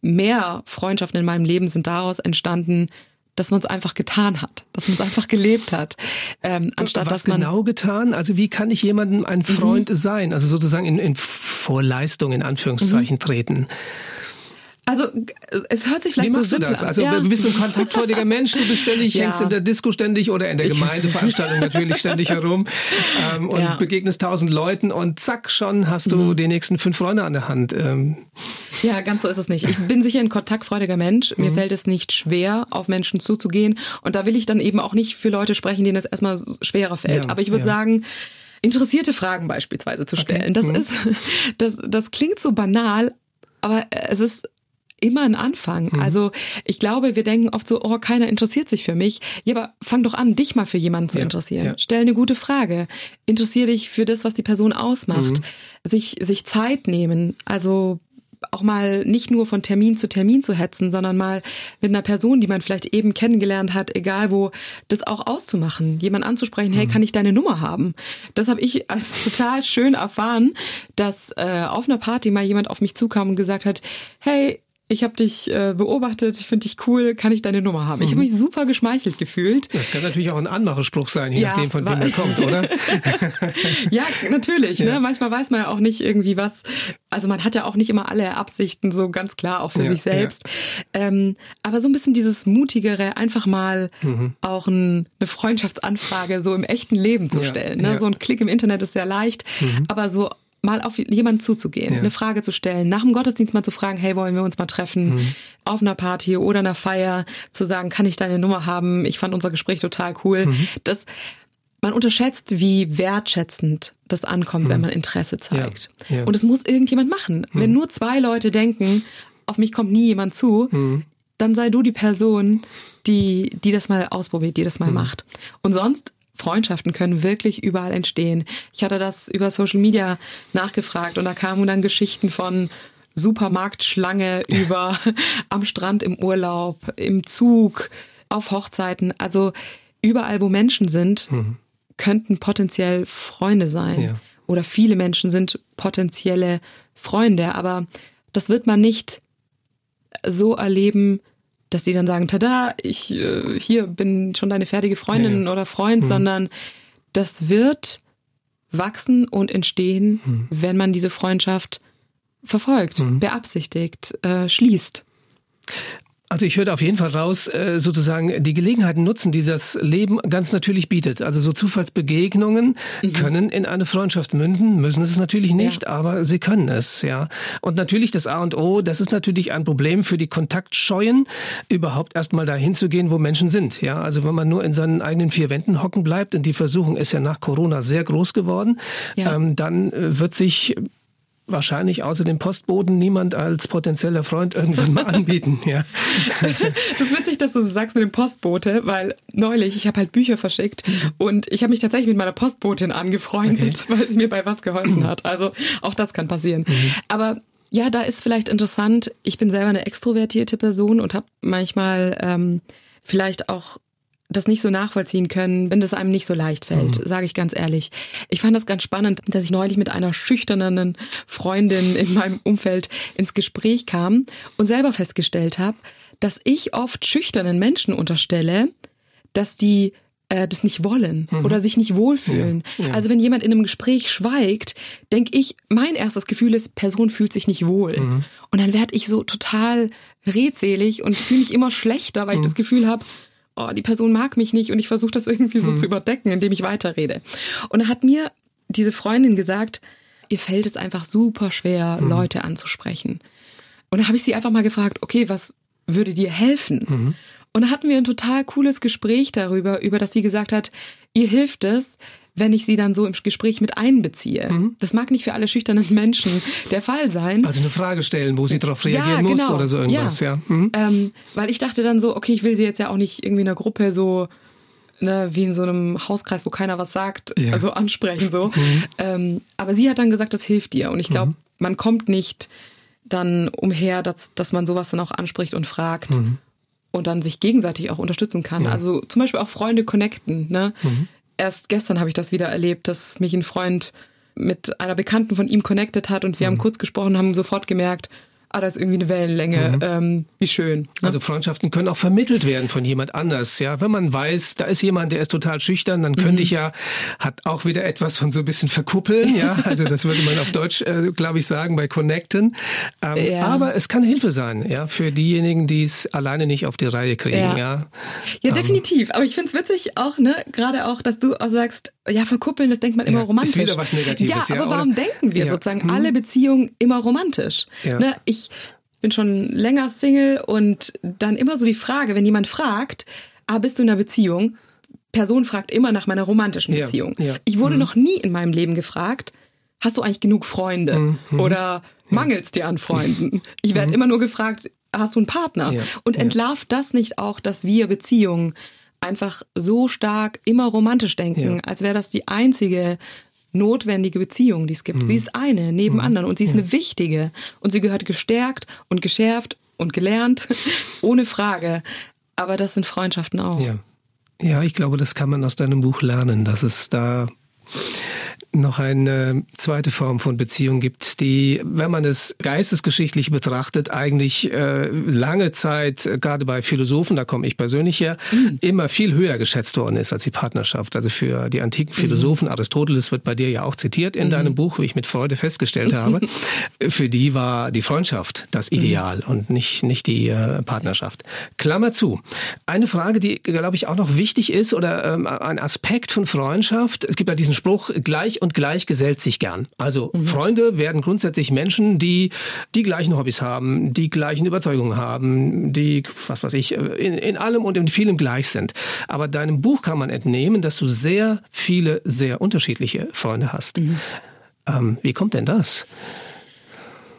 mehr Freundschaften in meinem Leben sind daraus entstanden, dass man es einfach getan hat, dass man es einfach gelebt hat, ähm, anstatt Was dass man genau getan. Also wie kann ich jemandem ein Freund mhm. sein? Also sozusagen in, in Vorleistung in Anführungszeichen mhm. treten. Also es hört sich vielleicht Wie machst so du das? Also ja. bist du ein kontaktfreudiger Mensch, du bist ständig, ja. hängst in der Disco ständig oder in der Gemeindeveranstaltung natürlich ständig herum ähm, und ja. begegnest tausend Leuten und zack, schon hast du mhm. die nächsten fünf Freunde an der Hand. Ähm. Ja, ganz so ist es nicht. Ich bin sicher ein kontaktfreudiger Mensch. Mir mhm. fällt es nicht schwer, auf Menschen zuzugehen. Und da will ich dann eben auch nicht für Leute sprechen, denen es erstmal schwerer fällt. Aber ich würde sagen, interessierte Fragen beispielsweise zu stellen. Okay. Das mhm. ist, das, das klingt so banal, aber es ist immer ein Anfang. Mhm. Also ich glaube, wir denken oft so, oh, keiner interessiert sich für mich. Ja, aber fang doch an, dich mal für jemanden zu ja, interessieren. Ja. Stell eine gute Frage. Interessier dich für das, was die Person ausmacht. Mhm. Sich, sich Zeit nehmen. Also auch mal nicht nur von Termin zu Termin zu hetzen, sondern mal mit einer Person, die man vielleicht eben kennengelernt hat, egal wo, das auch auszumachen, jemand anzusprechen, hey, mhm. kann ich deine Nummer haben? Das habe ich als total schön erfahren, dass äh, auf einer Party mal jemand auf mich zukam und gesagt hat, hey, ich habe dich äh, beobachtet, ich finde dich cool, kann ich deine Nummer haben? Mhm. Ich habe mich super geschmeichelt gefühlt. Das kann natürlich auch ein Anmachespruch sein, je ja, nachdem, von wem er kommt, oder? ja, natürlich. Ne? Ja. Ne? Manchmal weiß man ja auch nicht irgendwie was. Also man hat ja auch nicht immer alle Absichten so ganz klar, auch für ja, sich selbst. Ähm, aber so ein bisschen dieses mutigere, einfach mal mhm. auch ein, eine Freundschaftsanfrage so im echten Leben zu stellen. Ne? So ein Klick im Internet ist sehr leicht, mhm. aber so mal auf jemanden zuzugehen, ja. eine Frage zu stellen, nach dem Gottesdienst mal zu fragen, hey, wollen wir uns mal treffen, mhm. auf einer Party oder einer Feier, zu sagen, kann ich deine Nummer haben? Ich fand unser Gespräch total cool. Mhm. Das, man unterschätzt, wie wertschätzend das ankommt, mhm. wenn man Interesse zeigt. Ja. Ja. Und es muss irgendjemand machen. Wenn mhm. nur zwei Leute denken, auf mich kommt nie jemand zu, mhm. dann sei du die Person, die, die das mal ausprobiert, die das mal mhm. macht. Und sonst Freundschaften können wirklich überall entstehen. Ich hatte das über Social Media nachgefragt und da kamen dann Geschichten von Supermarktschlange über am Strand im Urlaub, im Zug, auf Hochzeiten. Also überall, wo Menschen sind, mhm. könnten potenziell Freunde sein. Ja. Oder viele Menschen sind potenzielle Freunde. Aber das wird man nicht so erleben, dass die dann sagen, tada, ich äh, hier bin schon deine fertige Freundin ja. oder Freund, mhm. sondern das wird wachsen und entstehen, mhm. wenn man diese Freundschaft verfolgt, mhm. beabsichtigt, äh, schließt. Also ich höre auf jeden Fall raus, äh, sozusagen die Gelegenheiten nutzen, die das Leben ganz natürlich bietet. Also so Zufallsbegegnungen mhm. können in eine Freundschaft münden, müssen es natürlich nicht, ja. aber sie können es, ja. Und natürlich das A und O, das ist natürlich ein Problem für die Kontaktscheuen, überhaupt erstmal dahin zu gehen, wo Menschen sind, ja. Also wenn man nur in seinen eigenen vier Wänden hocken bleibt, und die Versuchung ist ja nach Corona sehr groß geworden, ja. ähm, dann äh, wird sich wahrscheinlich außer dem Postboten niemand als potenzieller Freund irgendwann mal anbieten. Ja. Das ist witzig, dass du so sagst mit dem Postbote, weil neulich, ich habe halt Bücher verschickt und ich habe mich tatsächlich mit meiner Postbotin angefreundet, okay. weil sie mir bei was geholfen hat. Also auch das kann passieren. Mhm. Aber ja, da ist vielleicht interessant, ich bin selber eine extrovertierte Person und habe manchmal ähm, vielleicht auch das nicht so nachvollziehen können, wenn das einem nicht so leicht fällt, mhm. sage ich ganz ehrlich. Ich fand das ganz spannend, dass ich neulich mit einer schüchternen Freundin in meinem Umfeld ins Gespräch kam und selber festgestellt habe, dass ich oft schüchternen Menschen unterstelle, dass die äh, das nicht wollen mhm. oder sich nicht wohlfühlen. Ja, ja. Also wenn jemand in einem Gespräch schweigt, denke ich, mein erstes Gefühl ist, Person fühlt sich nicht wohl. Mhm. Und dann werde ich so total redselig und fühle mich immer schlechter, weil ich mhm. das Gefühl habe, oh, die Person mag mich nicht und ich versuche das irgendwie so mhm. zu überdecken, indem ich weiterrede. Und da hat mir diese Freundin gesagt, ihr fällt es einfach super schwer, mhm. Leute anzusprechen. Und da habe ich sie einfach mal gefragt, okay, was würde dir helfen? Mhm. Und da hatten wir ein total cooles Gespräch darüber, über das sie gesagt hat, ihr hilft es, wenn ich sie dann so im Gespräch mit einbeziehe. Mhm. Das mag nicht für alle schüchternen Menschen der Fall sein. Also eine Frage stellen, wo sie darauf reagieren ja, genau. muss oder so irgendwas, ja. ja. Mhm. Ähm, weil ich dachte dann so, okay, ich will sie jetzt ja auch nicht irgendwie in einer Gruppe so ne, wie in so einem Hauskreis, wo keiner was sagt, ja. also ansprechen so. Mhm. Ähm, aber sie hat dann gesagt, das hilft dir. Und ich glaube, mhm. man kommt nicht dann umher, dass, dass man sowas dann auch anspricht und fragt mhm. und dann sich gegenseitig auch unterstützen kann. Ja. Also zum Beispiel auch Freunde connecten. Ne? Mhm erst gestern habe ich das wieder erlebt, dass mich ein Freund mit einer Bekannten von ihm connected hat und wir mhm. haben kurz gesprochen, haben sofort gemerkt, ah, da ist irgendwie eine Wellenlänge, mhm. ähm, wie schön. Ne? Also Freundschaften können auch vermittelt werden von jemand anders, ja. Wenn man weiß, da ist jemand, der ist total schüchtern, dann könnte mhm. ich ja, hat auch wieder etwas von so ein bisschen verkuppeln, ja. Also das würde man auf Deutsch, äh, glaube ich, sagen, bei Connecten. Ähm, ja. Aber es kann Hilfe sein, ja, für diejenigen, die es alleine nicht auf die Reihe kriegen, ja. Ja, ja ähm, definitiv. Aber ich finde es witzig auch, ne, gerade auch, dass du auch sagst, ja, verkuppeln, das denkt man immer ja, romantisch. Ist wieder was Negatives, ja, aber warum denken wir sozusagen hm. alle Beziehungen immer romantisch? Ne, ich ich bin schon länger Single und dann immer so die Frage, wenn jemand fragt, ah, bist du in einer Beziehung? Person fragt immer nach meiner romantischen Beziehung. Ja, ja. Ich wurde mhm. noch nie in meinem Leben gefragt, hast du eigentlich genug Freunde? Mhm. Oder mangelst dir an Freunden? Ich werde mhm. immer nur gefragt, hast du einen Partner. Ja, und entlarvt das nicht auch, dass wir Beziehungen einfach so stark immer romantisch denken, als wäre das die einzige notwendige Beziehung, die es gibt. Sie ist eine neben anderen und sie ist eine wichtige und sie gehört gestärkt und geschärft und gelernt, ohne Frage. Aber das sind Freundschaften auch. Ja. ja, ich glaube, das kann man aus deinem Buch lernen, dass es da noch eine zweite Form von Beziehung gibt, die, wenn man es geistesgeschichtlich betrachtet, eigentlich äh, lange Zeit, äh, gerade bei Philosophen, da komme ich persönlich her, immer viel höher geschätzt worden ist als die Partnerschaft. Also für die antiken Philosophen, Aristoteles wird bei dir ja auch zitiert in deinem Buch, wie ich mit Freude festgestellt habe, für die war die Freundschaft das Ideal und nicht, nicht die äh, Partnerschaft. Klammer zu. Eine Frage, die, glaube ich, auch noch wichtig ist oder ähm, ein Aspekt von Freundschaft. Es gibt ja diesen Spruch, gleich und gleich gesellt sich gern. Also Freunde werden grundsätzlich Menschen, die die gleichen Hobbys haben, die gleichen Überzeugungen haben, die, was weiß ich, in, in allem und in vielem gleich sind. Aber deinem Buch kann man entnehmen, dass du sehr viele, sehr unterschiedliche Freunde hast. Ähm, wie kommt denn das?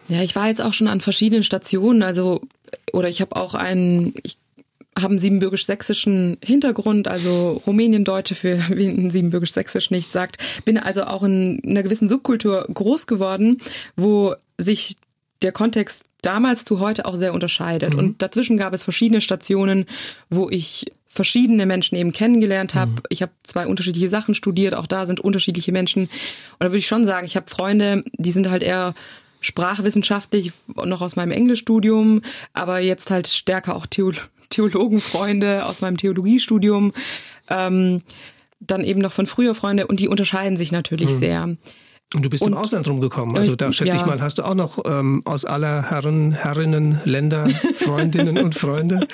Ja, ich war jetzt auch schon an verschiedenen Stationen, also oder ich habe auch einen, ich habe einen siebenbürgisch-sächsischen Hintergrund, also Rumäniendeutsche für wen siebenbürgisch-sächsisch nicht sagt. Bin also auch in einer gewissen Subkultur groß geworden, wo sich der Kontext damals zu heute auch sehr unterscheidet. Und dazwischen gab es verschiedene Stationen, wo ich verschiedene Menschen eben kennengelernt habe. Ich habe zwei unterschiedliche Sachen studiert, auch da sind unterschiedliche Menschen. Und da würde ich schon sagen, ich habe Freunde, die sind halt eher sprachwissenschaftlich noch aus meinem Englischstudium, aber jetzt halt stärker auch Theo Theologenfreunde aus meinem Theologiestudium, ähm, dann eben noch von früher Freunde und die unterscheiden sich natürlich sehr. Und du bist im Und- Ausland rumgekommen. Also da Äh, schätze ich ja. mal, hast du auch noch ähm, aus aller Herren, Herrinnen, Länder Freundinnen und Freunde?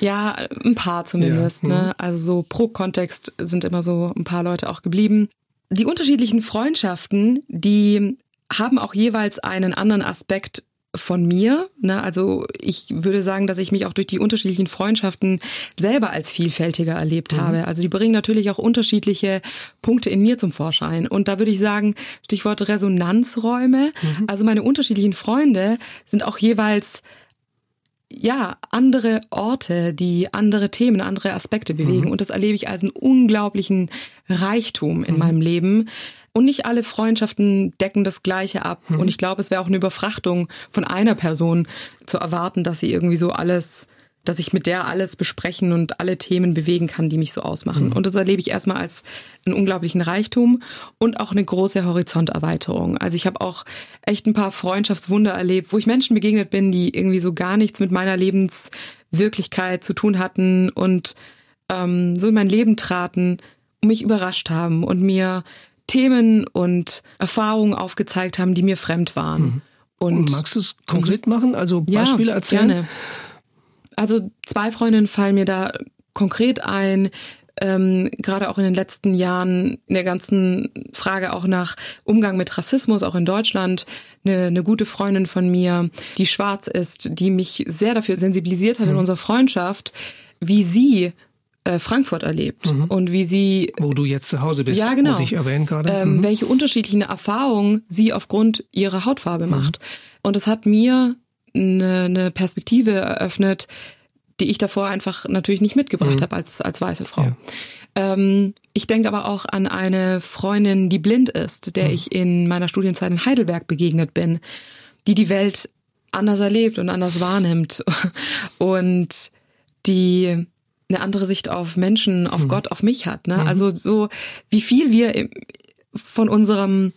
Ja, ein paar zumindest. Ja, Ne? Also so pro Kontext sind immer so ein paar Leute auch geblieben. Die unterschiedlichen Freundschaften, die haben auch jeweils einen anderen Aspekt von mir. Ne? Also ich würde sagen, dass ich mich auch durch die unterschiedlichen Freundschaften selber als vielfältiger erlebt habe. Also die bringen natürlich auch unterschiedliche Punkte in mir zum Vorschein. Und da würde ich sagen, Stichwort Resonanzräume. Also meine unterschiedlichen Freunde sind auch jeweils ja, andere Orte, die andere Themen, andere Aspekte bewegen. Und das erlebe ich als einen unglaublichen Reichtum in meinem Leben. Und nicht alle Freundschaften decken das Gleiche ab. Und ich glaube, es wäre auch eine Überfrachtung von einer Person zu erwarten, dass sie irgendwie so alles, dass ich mit der alles besprechen und alle Themen bewegen kann, die mich so ausmachen. Und das erlebe ich erstmal als einen unglaublichen Reichtum und auch eine große Horizonterweiterung. Also ich habe auch echt ein paar Freundschaftswunder erlebt, wo ich Menschen begegnet bin, die irgendwie so gar nichts mit meiner Lebenswirklichkeit zu tun hatten und ähm, so in mein Leben traten und mich überrascht haben und mir Themen und Erfahrungen aufgezeigt haben, die mir fremd waren. Und Magst du es konkret machen? Also ja, Beispiele erzählen? Gerne. Also zwei Freundinnen fallen mir da konkret ein. Ähm, gerade auch in den letzten Jahren in der ganzen Frage auch nach Umgang mit Rassismus, auch in Deutschland, eine, eine gute Freundin von mir, die schwarz ist, die mich sehr dafür sensibilisiert hat in unserer Freundschaft, wie sie äh, Frankfurt erlebt und wie sie Wo du jetzt zu Hause bist, ja, genau. muss ich erwähnen gerade. Ähm, Mhm. Welche unterschiedlichen Erfahrungen sie aufgrund ihrer Hautfarbe macht. Und es hat mir eine, eine Perspektive eröffnet, die ich davor einfach natürlich nicht mitgebracht habe als, als weiße Frau. Ja. Ähm, ich denke aber auch an eine Freundin, die blind ist, der ich in meiner Studienzeit in Heidelberg begegnet bin, die die Welt anders erlebt und anders wahrnimmt und die eine andere Sicht auf Menschen, auf Gott, auf mich hat. Ne? Also so, wie viel wir von unserem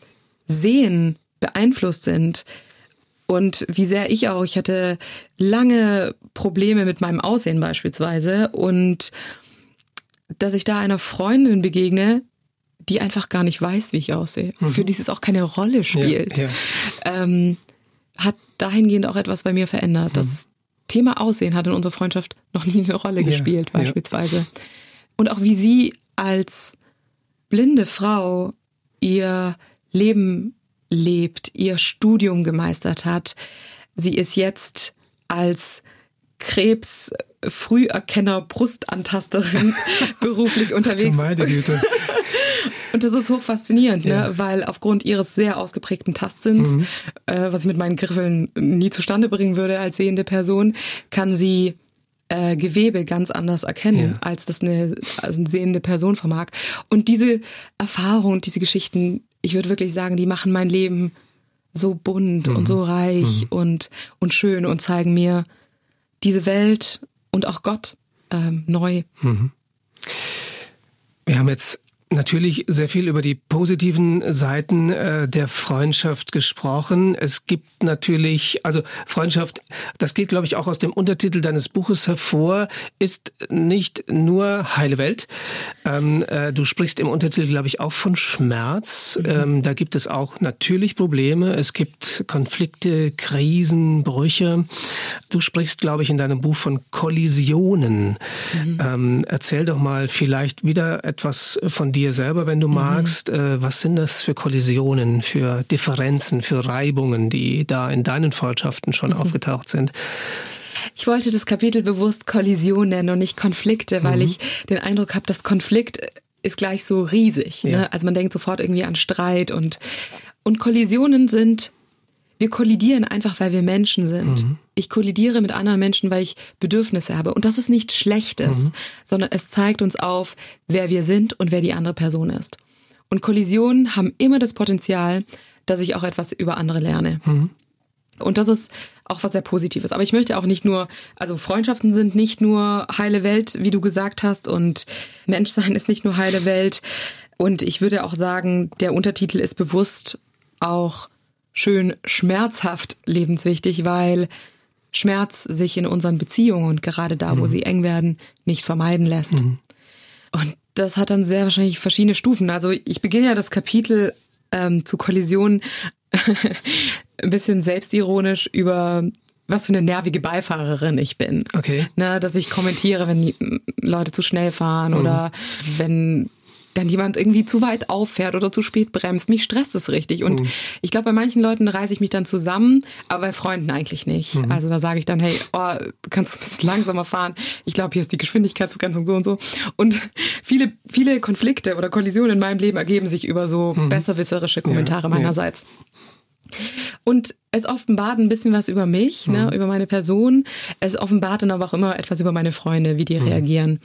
Sehen beeinflusst sind und wie sehr ich auch, ich hatte lange Probleme mit meinem Aussehen beispielsweise und dass ich da einer Freundin begegne, die einfach gar nicht weiß, wie ich aussehe, für die es auch keine Rolle spielt, ja. Ähm, hat dahingehend auch etwas bei mir verändert. Das Thema Aussehen hat in unserer Freundschaft noch nie eine Rolle Ja, gespielt, ja. beispielsweise. Und auch wie sie als blinde Frau ihr Leben lebt, ihr Studium gemeistert hat. Sie ist jetzt als Krebs-Früherkenner, Brustantasterin beruflich unterwegs. meine Güte. Und das ist hoch faszinierend, ja. ne? weil aufgrund ihres sehr ausgeprägten Tastsinns, mhm. äh, was ich mit meinen Griffeln nie zustande bringen würde als sehende Person, kann sie äh, Gewebe ganz anders erkennen, ja. als das eine, also eine sehende Person vermag. Und diese Erfahrung, diese Geschichten, ich würde wirklich sagen, die machen mein Leben so bunt mhm. und so reich mhm. und, und schön und zeigen mir diese Welt und auch Gott ähm, neu. Mhm. Wir haben jetzt natürlich sehr viel über die positiven Seiten äh, der Freundschaft gesprochen. Es gibt natürlich, also Freundschaft, das geht, glaube ich, auch aus dem Untertitel deines Buches hervor, ist nicht nur heile Welt. Ähm, äh, du sprichst im Untertitel, glaube ich, auch von Schmerz. Mhm. Ähm, da gibt es auch natürlich Probleme. Es gibt Konflikte, Krisen, Brüche. Du sprichst, glaube ich, in deinem Buch von Kollisionen. Mhm. Ähm, erzähl doch mal vielleicht wieder etwas von dir dir selber, wenn du mhm. magst. Äh, was sind das für Kollisionen, für Differenzen, für Reibungen, die da in deinen Freundschaften schon mhm. aufgetaucht sind? Ich wollte das Kapitel bewusst Kollision nennen und nicht Konflikte, weil mhm. ich den Eindruck habe, dass Konflikt ist gleich so riesig. Ne? Ja. Ne? Also man denkt sofort irgendwie an Streit und, und Kollisionen sind wir kollidieren einfach, weil wir Menschen sind. Mhm. Ich kollidiere mit anderen Menschen, weil ich Bedürfnisse habe. Und das ist nichts Schlechtes, mhm. sondern es zeigt uns auf, wer wir sind und wer die andere Person ist. Und Kollisionen haben immer das Potenzial, dass ich auch etwas über andere lerne. Mhm. Und das ist auch was sehr Positives. Aber ich möchte auch nicht nur, also Freundschaften sind nicht nur heile Welt, wie du gesagt hast, und Menschsein ist nicht nur heile Welt. Und ich würde auch sagen, der Untertitel ist bewusst auch schön schmerzhaft lebenswichtig, weil Schmerz sich in unseren Beziehungen und gerade da, mhm. wo sie eng werden, nicht vermeiden lässt. Mhm. Und das hat dann sehr wahrscheinlich verschiedene Stufen. Also ich beginne ja das Kapitel ähm, zu Kollisionen ein bisschen selbstironisch über was für eine nervige Beifahrerin ich bin. Okay. Na, dass ich kommentiere, wenn die Leute zu schnell fahren mhm. oder wenn dann jemand irgendwie zu weit auffährt oder zu spät bremst. Mich stresst es richtig. Und mhm. ich glaube, bei manchen Leuten reiße ich mich dann zusammen, aber bei Freunden eigentlich nicht. Mhm. Also da sage ich dann, hey, oh, kannst du ein bisschen langsamer fahren? Ich glaube, hier ist die Geschwindigkeitsbegrenzung so und so. Und viele, viele Konflikte oder Kollisionen in meinem Leben ergeben sich über so mhm. besserwisserische Kommentare ja, meinerseits. Ja. Und es offenbart ein bisschen was über mich, ne, mhm. über meine Person. Es offenbart dann aber auch immer etwas über meine Freunde, wie die mhm. reagieren.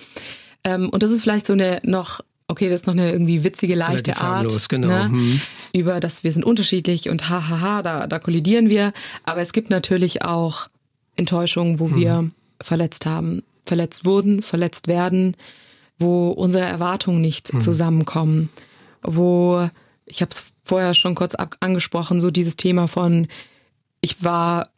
Ähm, und das ist vielleicht so eine noch okay, das ist noch eine irgendwie witzige, leichte Art. Harmlos, genau. Ne? Hm. Über das wir sind unterschiedlich und hahaha, da, da kollidieren wir. Aber es gibt natürlich auch Enttäuschungen, wo hm. wir verletzt haben, verletzt wurden, verletzt werden, wo unsere Erwartungen nicht hm. zusammenkommen, wo, ich habe es vorher schon kurz angesprochen, so dieses Thema von, ich war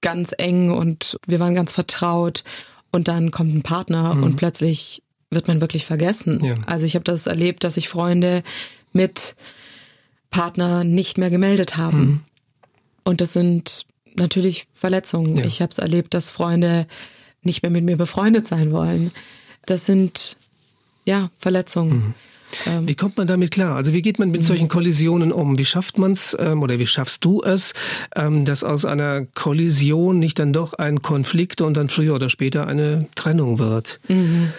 ganz eng und wir waren ganz vertraut und dann kommt ein Partner und hm. plötzlich wird man wirklich vergessen. Ja. Also ich habe das erlebt, dass sich Freunde mit Partner nicht mehr gemeldet haben. Mhm. Und das sind natürlich Verletzungen. Ja. Ich habe es erlebt, dass Freunde nicht mehr mit mir befreundet sein wollen. Das sind ja Verletzungen. Mhm. Ähm, wie kommt man damit klar? Also wie geht man mit mhm. solchen Kollisionen um? Wie schafft man es ähm, oder wie schaffst du es, ähm, dass aus einer Kollision nicht dann doch ein Konflikt und dann früher oder später eine Trennung wird? Mhm.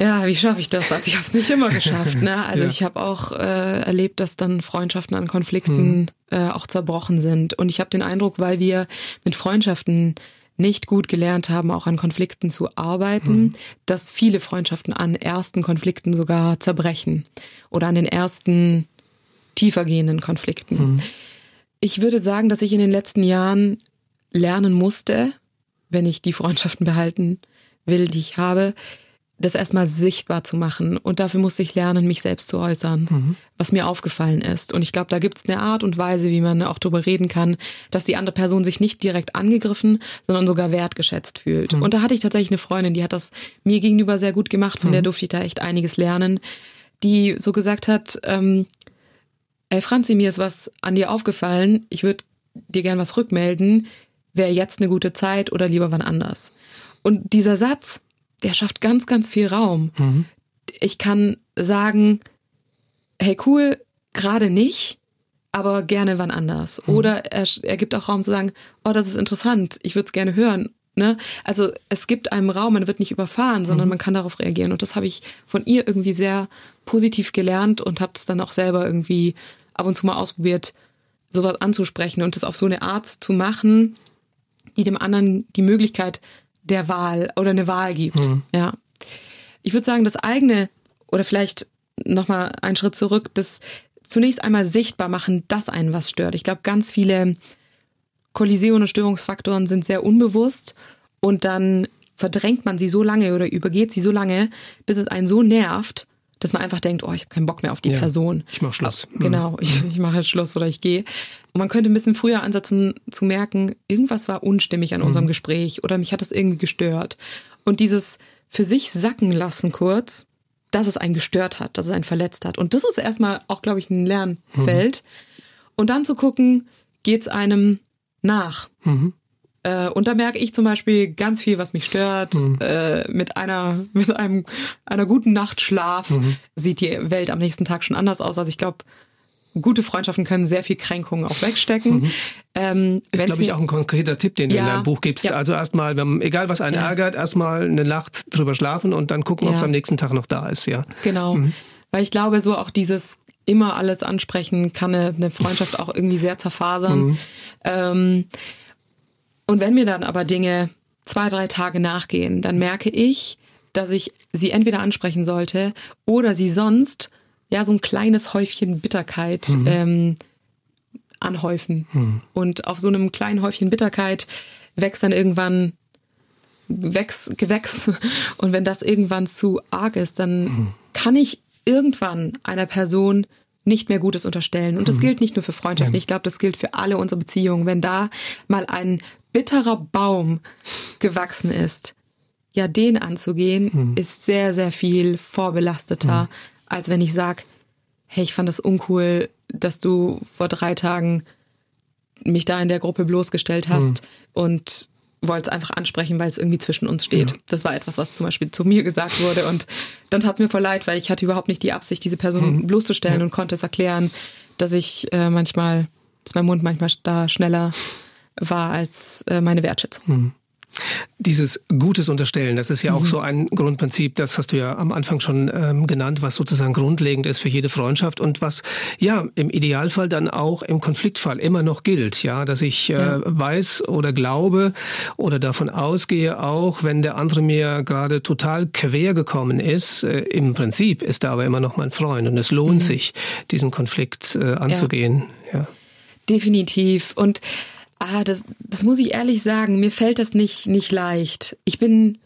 Ja, wie schaffe ich das? Also ich habe es nicht immer geschafft. Ne? Also ja. ich habe auch äh, erlebt, dass dann Freundschaften an Konflikten mhm. äh, auch zerbrochen sind. Und ich habe den Eindruck, weil wir mit Freundschaften nicht gut gelernt haben, auch an Konflikten zu arbeiten, mhm. dass viele Freundschaften an ersten Konflikten sogar zerbrechen oder an den ersten tiefergehenden Konflikten. Mhm. Ich würde sagen, dass ich in den letzten Jahren lernen musste, wenn ich die Freundschaften behalten will, die ich habe, das erstmal sichtbar zu machen. Und dafür musste ich lernen, mich selbst zu äußern, mhm. was mir aufgefallen ist. Und ich glaube, da gibt es eine Art und Weise, wie man auch darüber reden kann, dass die andere Person sich nicht direkt angegriffen, sondern sogar wertgeschätzt fühlt. Mhm. Und da hatte ich tatsächlich eine Freundin, die hat das mir gegenüber sehr gut gemacht, von mhm. der durfte ich da echt einiges lernen, die so gesagt hat, ähm, ey Franzi, mir ist was an dir aufgefallen, ich würde dir gern was rückmelden, wäre jetzt eine gute Zeit oder lieber wann anders. Und dieser Satz, der schafft ganz, ganz viel Raum. Mhm. Ich kann sagen, hey cool, gerade nicht, aber gerne wann anders. Mhm. Oder er, er gibt auch Raum zu sagen, oh, das ist interessant, ich würde es gerne hören. Ne? Also es gibt einem Raum, man wird nicht überfahren, sondern mhm. man kann darauf reagieren. Und das habe ich von ihr irgendwie sehr positiv gelernt und habe es dann auch selber irgendwie ab und zu mal ausprobiert, sowas anzusprechen und das auf so eine Art zu machen, die dem anderen die Möglichkeit der Wahl oder eine Wahl gibt. Mhm. Ja. Ich würde sagen, das eigene oder vielleicht nochmal einen Schritt zurück, das zunächst einmal sichtbar machen, dass einen was stört. Ich glaube, ganz viele Kollisionen und Störungsfaktoren sind sehr unbewusst und dann verdrängt man sie so lange oder übergeht sie so lange, bis es einen so nervt, dass man einfach denkt, oh, ich habe keinen Bock mehr auf die ja, Person. Ich mache Schluss. Genau, ich, ich mache jetzt Schluss oder ich gehe. Und man könnte ein bisschen früher ansetzen zu merken, irgendwas war unstimmig an mhm. unserem Gespräch oder mich hat das irgendwie gestört. Und dieses für sich sacken lassen kurz, dass es einen gestört hat, dass es einen verletzt hat. Und das ist erstmal auch, glaube ich, ein Lernfeld. Mhm. Und dann zu gucken, geht es einem nach? Mhm. Äh, und da merke ich zum Beispiel ganz viel, was mich stört. Mhm. Äh, mit einer, mit einem, einer guten Nacht Schlaf mhm. sieht die Welt am nächsten Tag schon anders aus. Also ich glaube, gute Freundschaften können sehr viel Kränkungen auch wegstecken. Mhm. Ähm, ist, glaube ich, auch ein konkreter Tipp, den du ja, in deinem Buch gibst. Ja. Also erstmal, egal was einen ja. ärgert, erstmal eine Nacht drüber schlafen und dann gucken, ob es am nächsten Tag noch da ist. Ja. Genau. Mhm. Weil ich glaube, so auch dieses immer alles ansprechen kann eine, eine Freundschaft auch irgendwie sehr zerfasern. Mhm. Ähm, und wenn mir dann aber Dinge zwei, drei Tage nachgehen, dann merke ich, dass ich sie entweder ansprechen sollte oder sie sonst ja so ein kleines Häufchen Bitterkeit mhm. ähm, anhäufen. Mhm. Und auf so einem kleinen Häufchen Bitterkeit wächst dann irgendwann Gewächs, Gewächs. Und wenn das irgendwann zu arg ist, dann mhm. kann ich irgendwann einer Person nicht mehr Gutes unterstellen. Und das mhm. gilt nicht nur für Freundschaften, ich glaube, das gilt für alle unsere Beziehungen. Wenn da mal ein bitterer Baum gewachsen ist, ja, den anzugehen, mhm. ist sehr, sehr viel vorbelasteter, mhm. als wenn ich sage, hey, ich fand das uncool, dass du vor drei Tagen mich da in der Gruppe bloßgestellt hast mhm. und wollte es einfach ansprechen, weil es irgendwie zwischen uns steht. Ja. Das war etwas, was zum Beispiel zu mir gesagt wurde. Und dann tat es mir voll leid, weil ich hatte überhaupt nicht die Absicht, diese Person mhm. bloßzustellen ja. und konnte es erklären, dass ich äh, manchmal, dass mein Mund manchmal da schneller war als äh, meine Wertschätzung. Mhm. Dieses Gutes unterstellen, das ist ja auch mhm. so ein Grundprinzip, das hast du ja am Anfang schon ähm, genannt, was sozusagen grundlegend ist für jede Freundschaft und was ja im Idealfall dann auch im Konfliktfall immer noch gilt, ja, dass ich äh, ja. weiß oder glaube oder davon ausgehe, auch wenn der andere mir gerade total quer gekommen ist, äh, im Prinzip ist er aber immer noch mein Freund und es lohnt mhm. sich, diesen Konflikt äh, anzugehen. Ja. ja. Definitiv und Ah, das, das muss ich ehrlich sagen. Mir fällt das nicht, nicht leicht. Ich bin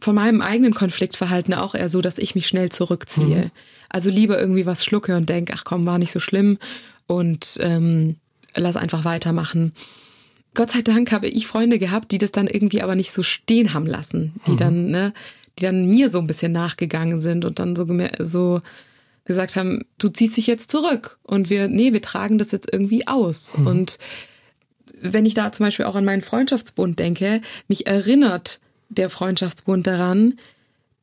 von meinem eigenen Konfliktverhalten auch eher so, dass ich mich schnell zurückziehe. Mhm. Also lieber irgendwie was schlucke und denke, ach komm, war nicht so schlimm und ähm, lass einfach weitermachen. Gott sei Dank habe ich Freunde gehabt, die das dann irgendwie aber nicht so stehen haben lassen, die mhm. dann, ne, die dann mir so ein bisschen nachgegangen sind und dann so, so gesagt haben, du ziehst dich jetzt zurück und wir, nee, wir tragen das jetzt irgendwie aus mhm. und wenn ich da zum Beispiel auch an meinen Freundschaftsbund denke, mich erinnert der Freundschaftsbund daran,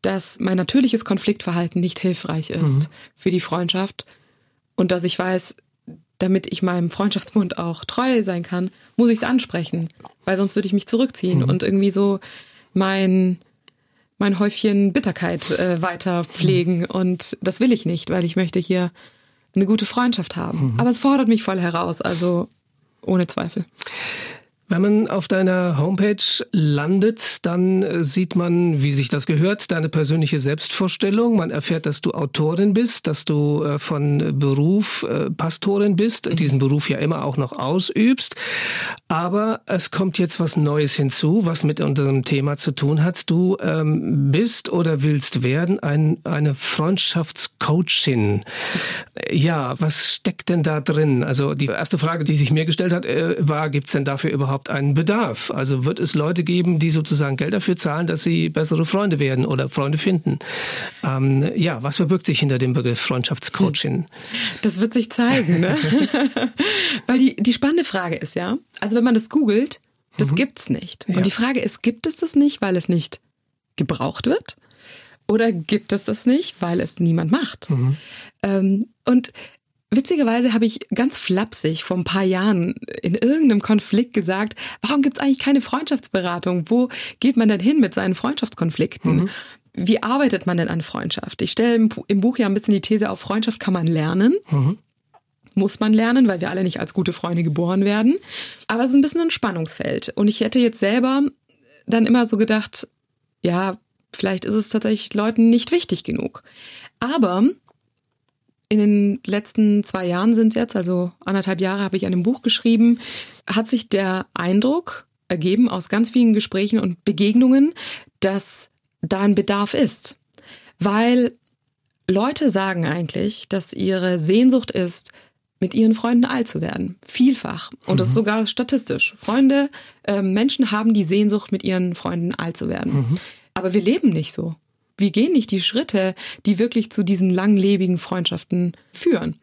dass mein natürliches Konfliktverhalten nicht hilfreich ist mhm. für die Freundschaft und dass ich weiß, damit ich meinem Freundschaftsbund auch treu sein kann, muss ich es ansprechen, weil sonst würde ich mich zurückziehen mhm. und irgendwie so mein mein Häufchen Bitterkeit äh, weiter pflegen mhm. und das will ich nicht, weil ich möchte hier eine gute Freundschaft haben. Mhm. Aber es fordert mich voll heraus, also ohne Zweifel. Wenn man auf deiner Homepage landet, dann äh, sieht man, wie sich das gehört, deine persönliche Selbstvorstellung. Man erfährt, dass du Autorin bist, dass du äh, von Beruf äh, Pastorin bist, mhm. diesen Beruf ja immer auch noch ausübst. Aber es kommt jetzt was Neues hinzu, was mit unserem Thema zu tun hat. Du ähm, bist oder willst werden ein, eine Freundschaftscoachin. Ja, was steckt denn da drin? Also die erste Frage, die sich mir gestellt hat, war, gibt es denn dafür überhaupt überhaupt einen Bedarf? Also wird es Leute geben, die sozusagen Geld dafür zahlen, dass sie bessere Freunde werden oder Freunde finden? Ähm, ja, was verbirgt sich hinter dem Begriff Freundschaftscoaching? Das wird sich zeigen, ne? Weil die, die spannende Frage ist ja, also wenn man das googelt, das mhm. gibt's nicht. Ja. Und die Frage ist, gibt es das nicht, weil es nicht gebraucht wird? Oder gibt es das nicht, weil es niemand macht? Mhm. Ähm, und Witzigerweise habe ich ganz flapsig vor ein paar Jahren in irgendeinem Konflikt gesagt, warum gibt es eigentlich keine Freundschaftsberatung? Wo geht man denn hin mit seinen Freundschaftskonflikten? Mhm. Wie arbeitet man denn an Freundschaft? Ich stelle im, Buch ja ein bisschen die These auf, Freundschaft kann man lernen. Mhm. Muss man lernen, weil wir alle nicht als gute Freunde geboren werden. Aber es ist ein bisschen ein Spannungsfeld. Und ich hätte jetzt selber dann immer so gedacht, ja, vielleicht ist es tatsächlich Leuten nicht wichtig genug. Aber in den letzten zwei Jahren sind es jetzt, also anderthalb Jahre habe ich an dem Buch geschrieben, hat sich der Eindruck ergeben aus ganz vielen Gesprächen und Begegnungen, dass da ein Bedarf ist. Weil Leute sagen eigentlich, dass ihre Sehnsucht ist, mit ihren Freunden alt zu werden. Vielfach. Und mhm. das ist mhm. sogar statistisch. Freunde, äh, Menschen haben die Sehnsucht, mit ihren Freunden alt zu werden. Mhm. Aber wir leben nicht so wir gehen nicht die Schritte, die wirklich zu diesen langlebigen Freundschaften führen.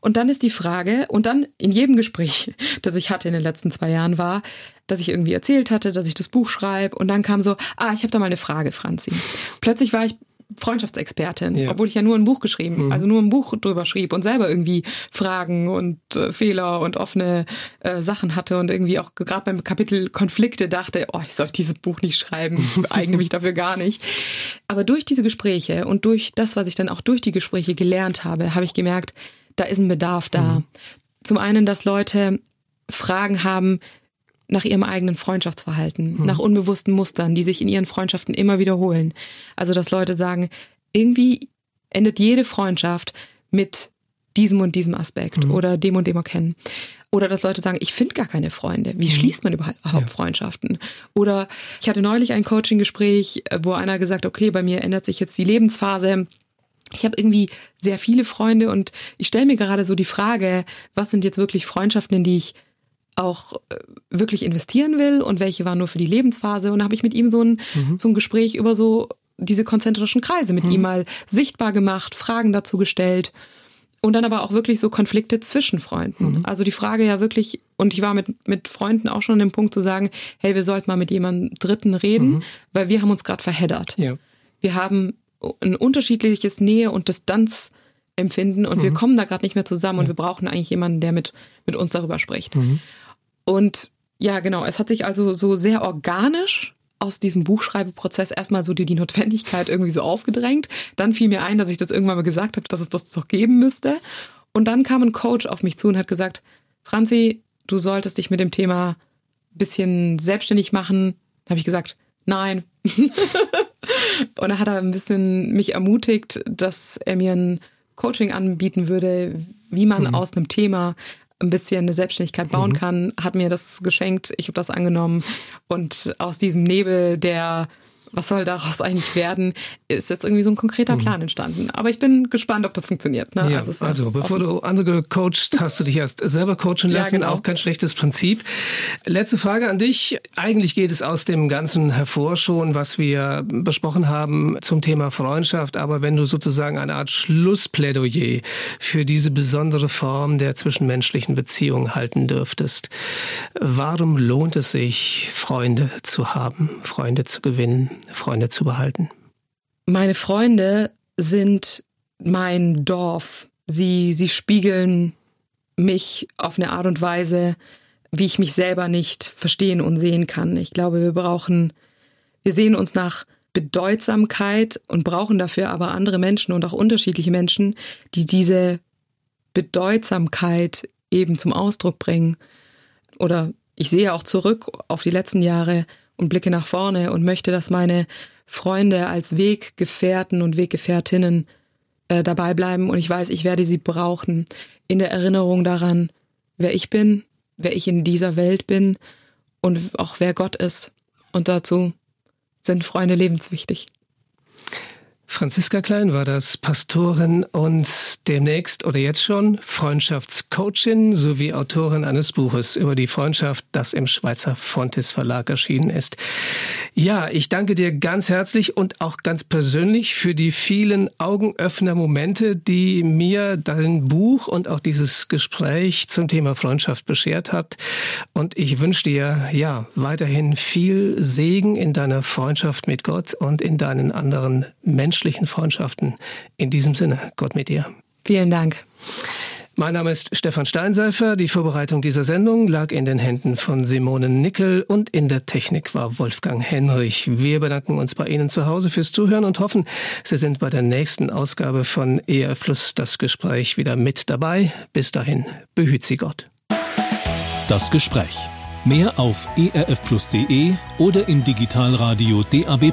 Und dann ist die Frage, und dann in jedem Gespräch, das ich hatte in den letzten zwei Jahren, war, dass ich irgendwie erzählt hatte, dass ich das Buch schreibe, und dann kam so, ah, ich habe da mal eine Frage, Franzi. Plötzlich war ich Freundschaftsexpertin, ja. obwohl ich ja nur ein Buch geschrieben, mhm. also nur ein Buch drüber schrieb und selber irgendwie Fragen und äh, Fehler und offene äh, Sachen hatte und irgendwie auch gerade beim Kapitel Konflikte dachte, oh, ich soll dieses Buch nicht schreiben, eigne mich dafür gar nicht. Aber durch diese Gespräche und durch das, was ich dann auch durch die Gespräche gelernt habe, habe ich gemerkt, da ist ein Bedarf da. Mhm. Zum einen, dass Leute Fragen haben, nach ihrem eigenen Freundschaftsverhalten, mhm. nach unbewussten Mustern, die sich in ihren Freundschaften immer wiederholen. Also, dass Leute sagen, irgendwie endet jede Freundschaft mit diesem und diesem Aspekt mhm. oder dem und dem erkennen. Oder dass Leute sagen, ich finde gar keine Freunde. Wie mhm. schließt man überhaupt ja. Freundschaften? Oder ich hatte neulich ein Coaching-Gespräch, wo einer gesagt, okay, bei mir ändert sich jetzt die Lebensphase. Ich habe irgendwie sehr viele Freunde und ich stelle mir gerade so die Frage, was sind jetzt wirklich Freundschaften, in die ich auch äh, wirklich investieren will und welche waren nur für die Lebensphase. Und da habe ich mit ihm so ein, mhm. so ein Gespräch über so diese konzentrischen Kreise mit mhm. ihm mal sichtbar gemacht, Fragen dazu gestellt. Und dann aber auch wirklich so Konflikte zwischen Freunden. Mhm. Also die Frage ja wirklich, und ich war mit, mit Freunden auch schon an dem Punkt zu sagen, hey, wir sollten mal mit jemandem Dritten reden, mhm. weil wir haben uns gerade verheddert. Ja. Wir haben ein unterschiedliches Nähe- und Distanzempfinden und mhm. wir kommen da gerade nicht mehr zusammen ja. und wir brauchen eigentlich jemanden, der mit, mit uns darüber spricht. Mhm. Und ja, genau, es hat sich also so sehr organisch aus diesem Buchschreibeprozess erstmal so die, die Notwendigkeit irgendwie so aufgedrängt. Dann fiel mir ein, dass ich das irgendwann mal gesagt habe, dass es das doch geben müsste. Und dann kam ein Coach auf mich zu und hat gesagt, Franzi, du solltest dich mit dem Thema ein bisschen selbstständig machen. Da habe ich gesagt, nein. und dann hat er ein bisschen mich ermutigt, dass er mir ein Coaching anbieten würde, wie man mhm. aus einem Thema ein bisschen eine Selbstständigkeit bauen mhm. kann, hat mir das geschenkt. Ich habe das angenommen und aus diesem Nebel der was soll daraus eigentlich werden, ist jetzt irgendwie so ein konkreter mhm. Plan entstanden. Aber ich bin gespannt, ob das funktioniert. Ne? Ja, also, also bevor du andere coachst, hast du dich erst selber coachen lassen, ja, genau. auch kein schlechtes Prinzip. Letzte Frage an dich. Eigentlich geht es aus dem Ganzen hervor schon, was wir besprochen haben zum Thema Freundschaft. Aber wenn du sozusagen eine Art Schlussplädoyer für diese besondere Form der zwischenmenschlichen Beziehung halten dürftest, warum lohnt es sich, Freunde zu haben, Freunde zu gewinnen? Freunde zu behalten? Meine Freunde sind mein Dorf. Sie, sie spiegeln mich auf eine Art und Weise, wie ich mich selber nicht verstehen und sehen kann. Ich glaube, wir brauchen, wir sehen uns nach Bedeutsamkeit und brauchen dafür aber andere Menschen und auch unterschiedliche Menschen, die diese Bedeutsamkeit eben zum Ausdruck bringen. Oder ich sehe auch zurück auf die letzten Jahre und blicke nach vorne und möchte, dass meine Freunde als Weggefährten und Weggefährtinnen äh, dabei bleiben und ich weiß, ich werde sie brauchen in der Erinnerung daran, wer ich bin, wer ich in dieser Welt bin und auch wer Gott ist. Und dazu sind Freunde lebenswichtig. Franziska Klein war das, Pastorin und demnächst oder jetzt schon Freundschaftscoachin sowie Autorin eines Buches über die Freundschaft, das im Schweizer Fontes Verlag erschienen ist. Ja, ich danke dir ganz herzlich und auch ganz persönlich für die vielen Augenöffner-Momente, die mir dein Buch und auch dieses Gespräch zum Thema Freundschaft beschert hat. Und ich wünsche dir, ja, weiterhin viel Segen in deiner Freundschaft mit Gott und in deinen anderen Menschen menschlichen Freundschaften. In diesem Sinne, Gott mit dir. Vielen Dank. Mein Name ist Stefan Steinseifer. Die Vorbereitung dieser Sendung lag in den Händen von Simone Nickel und in der Technik war Wolfgang Henrich. Wir bedanken uns bei Ihnen zu Hause fürs Zuhören und hoffen, Sie sind bei der nächsten Ausgabe von ERF Plus das Gespräch wieder mit dabei. Bis dahin, behüt Sie Gott. Das Gespräch. Mehr auf erfplus.de oder im Digitalradio DAB+.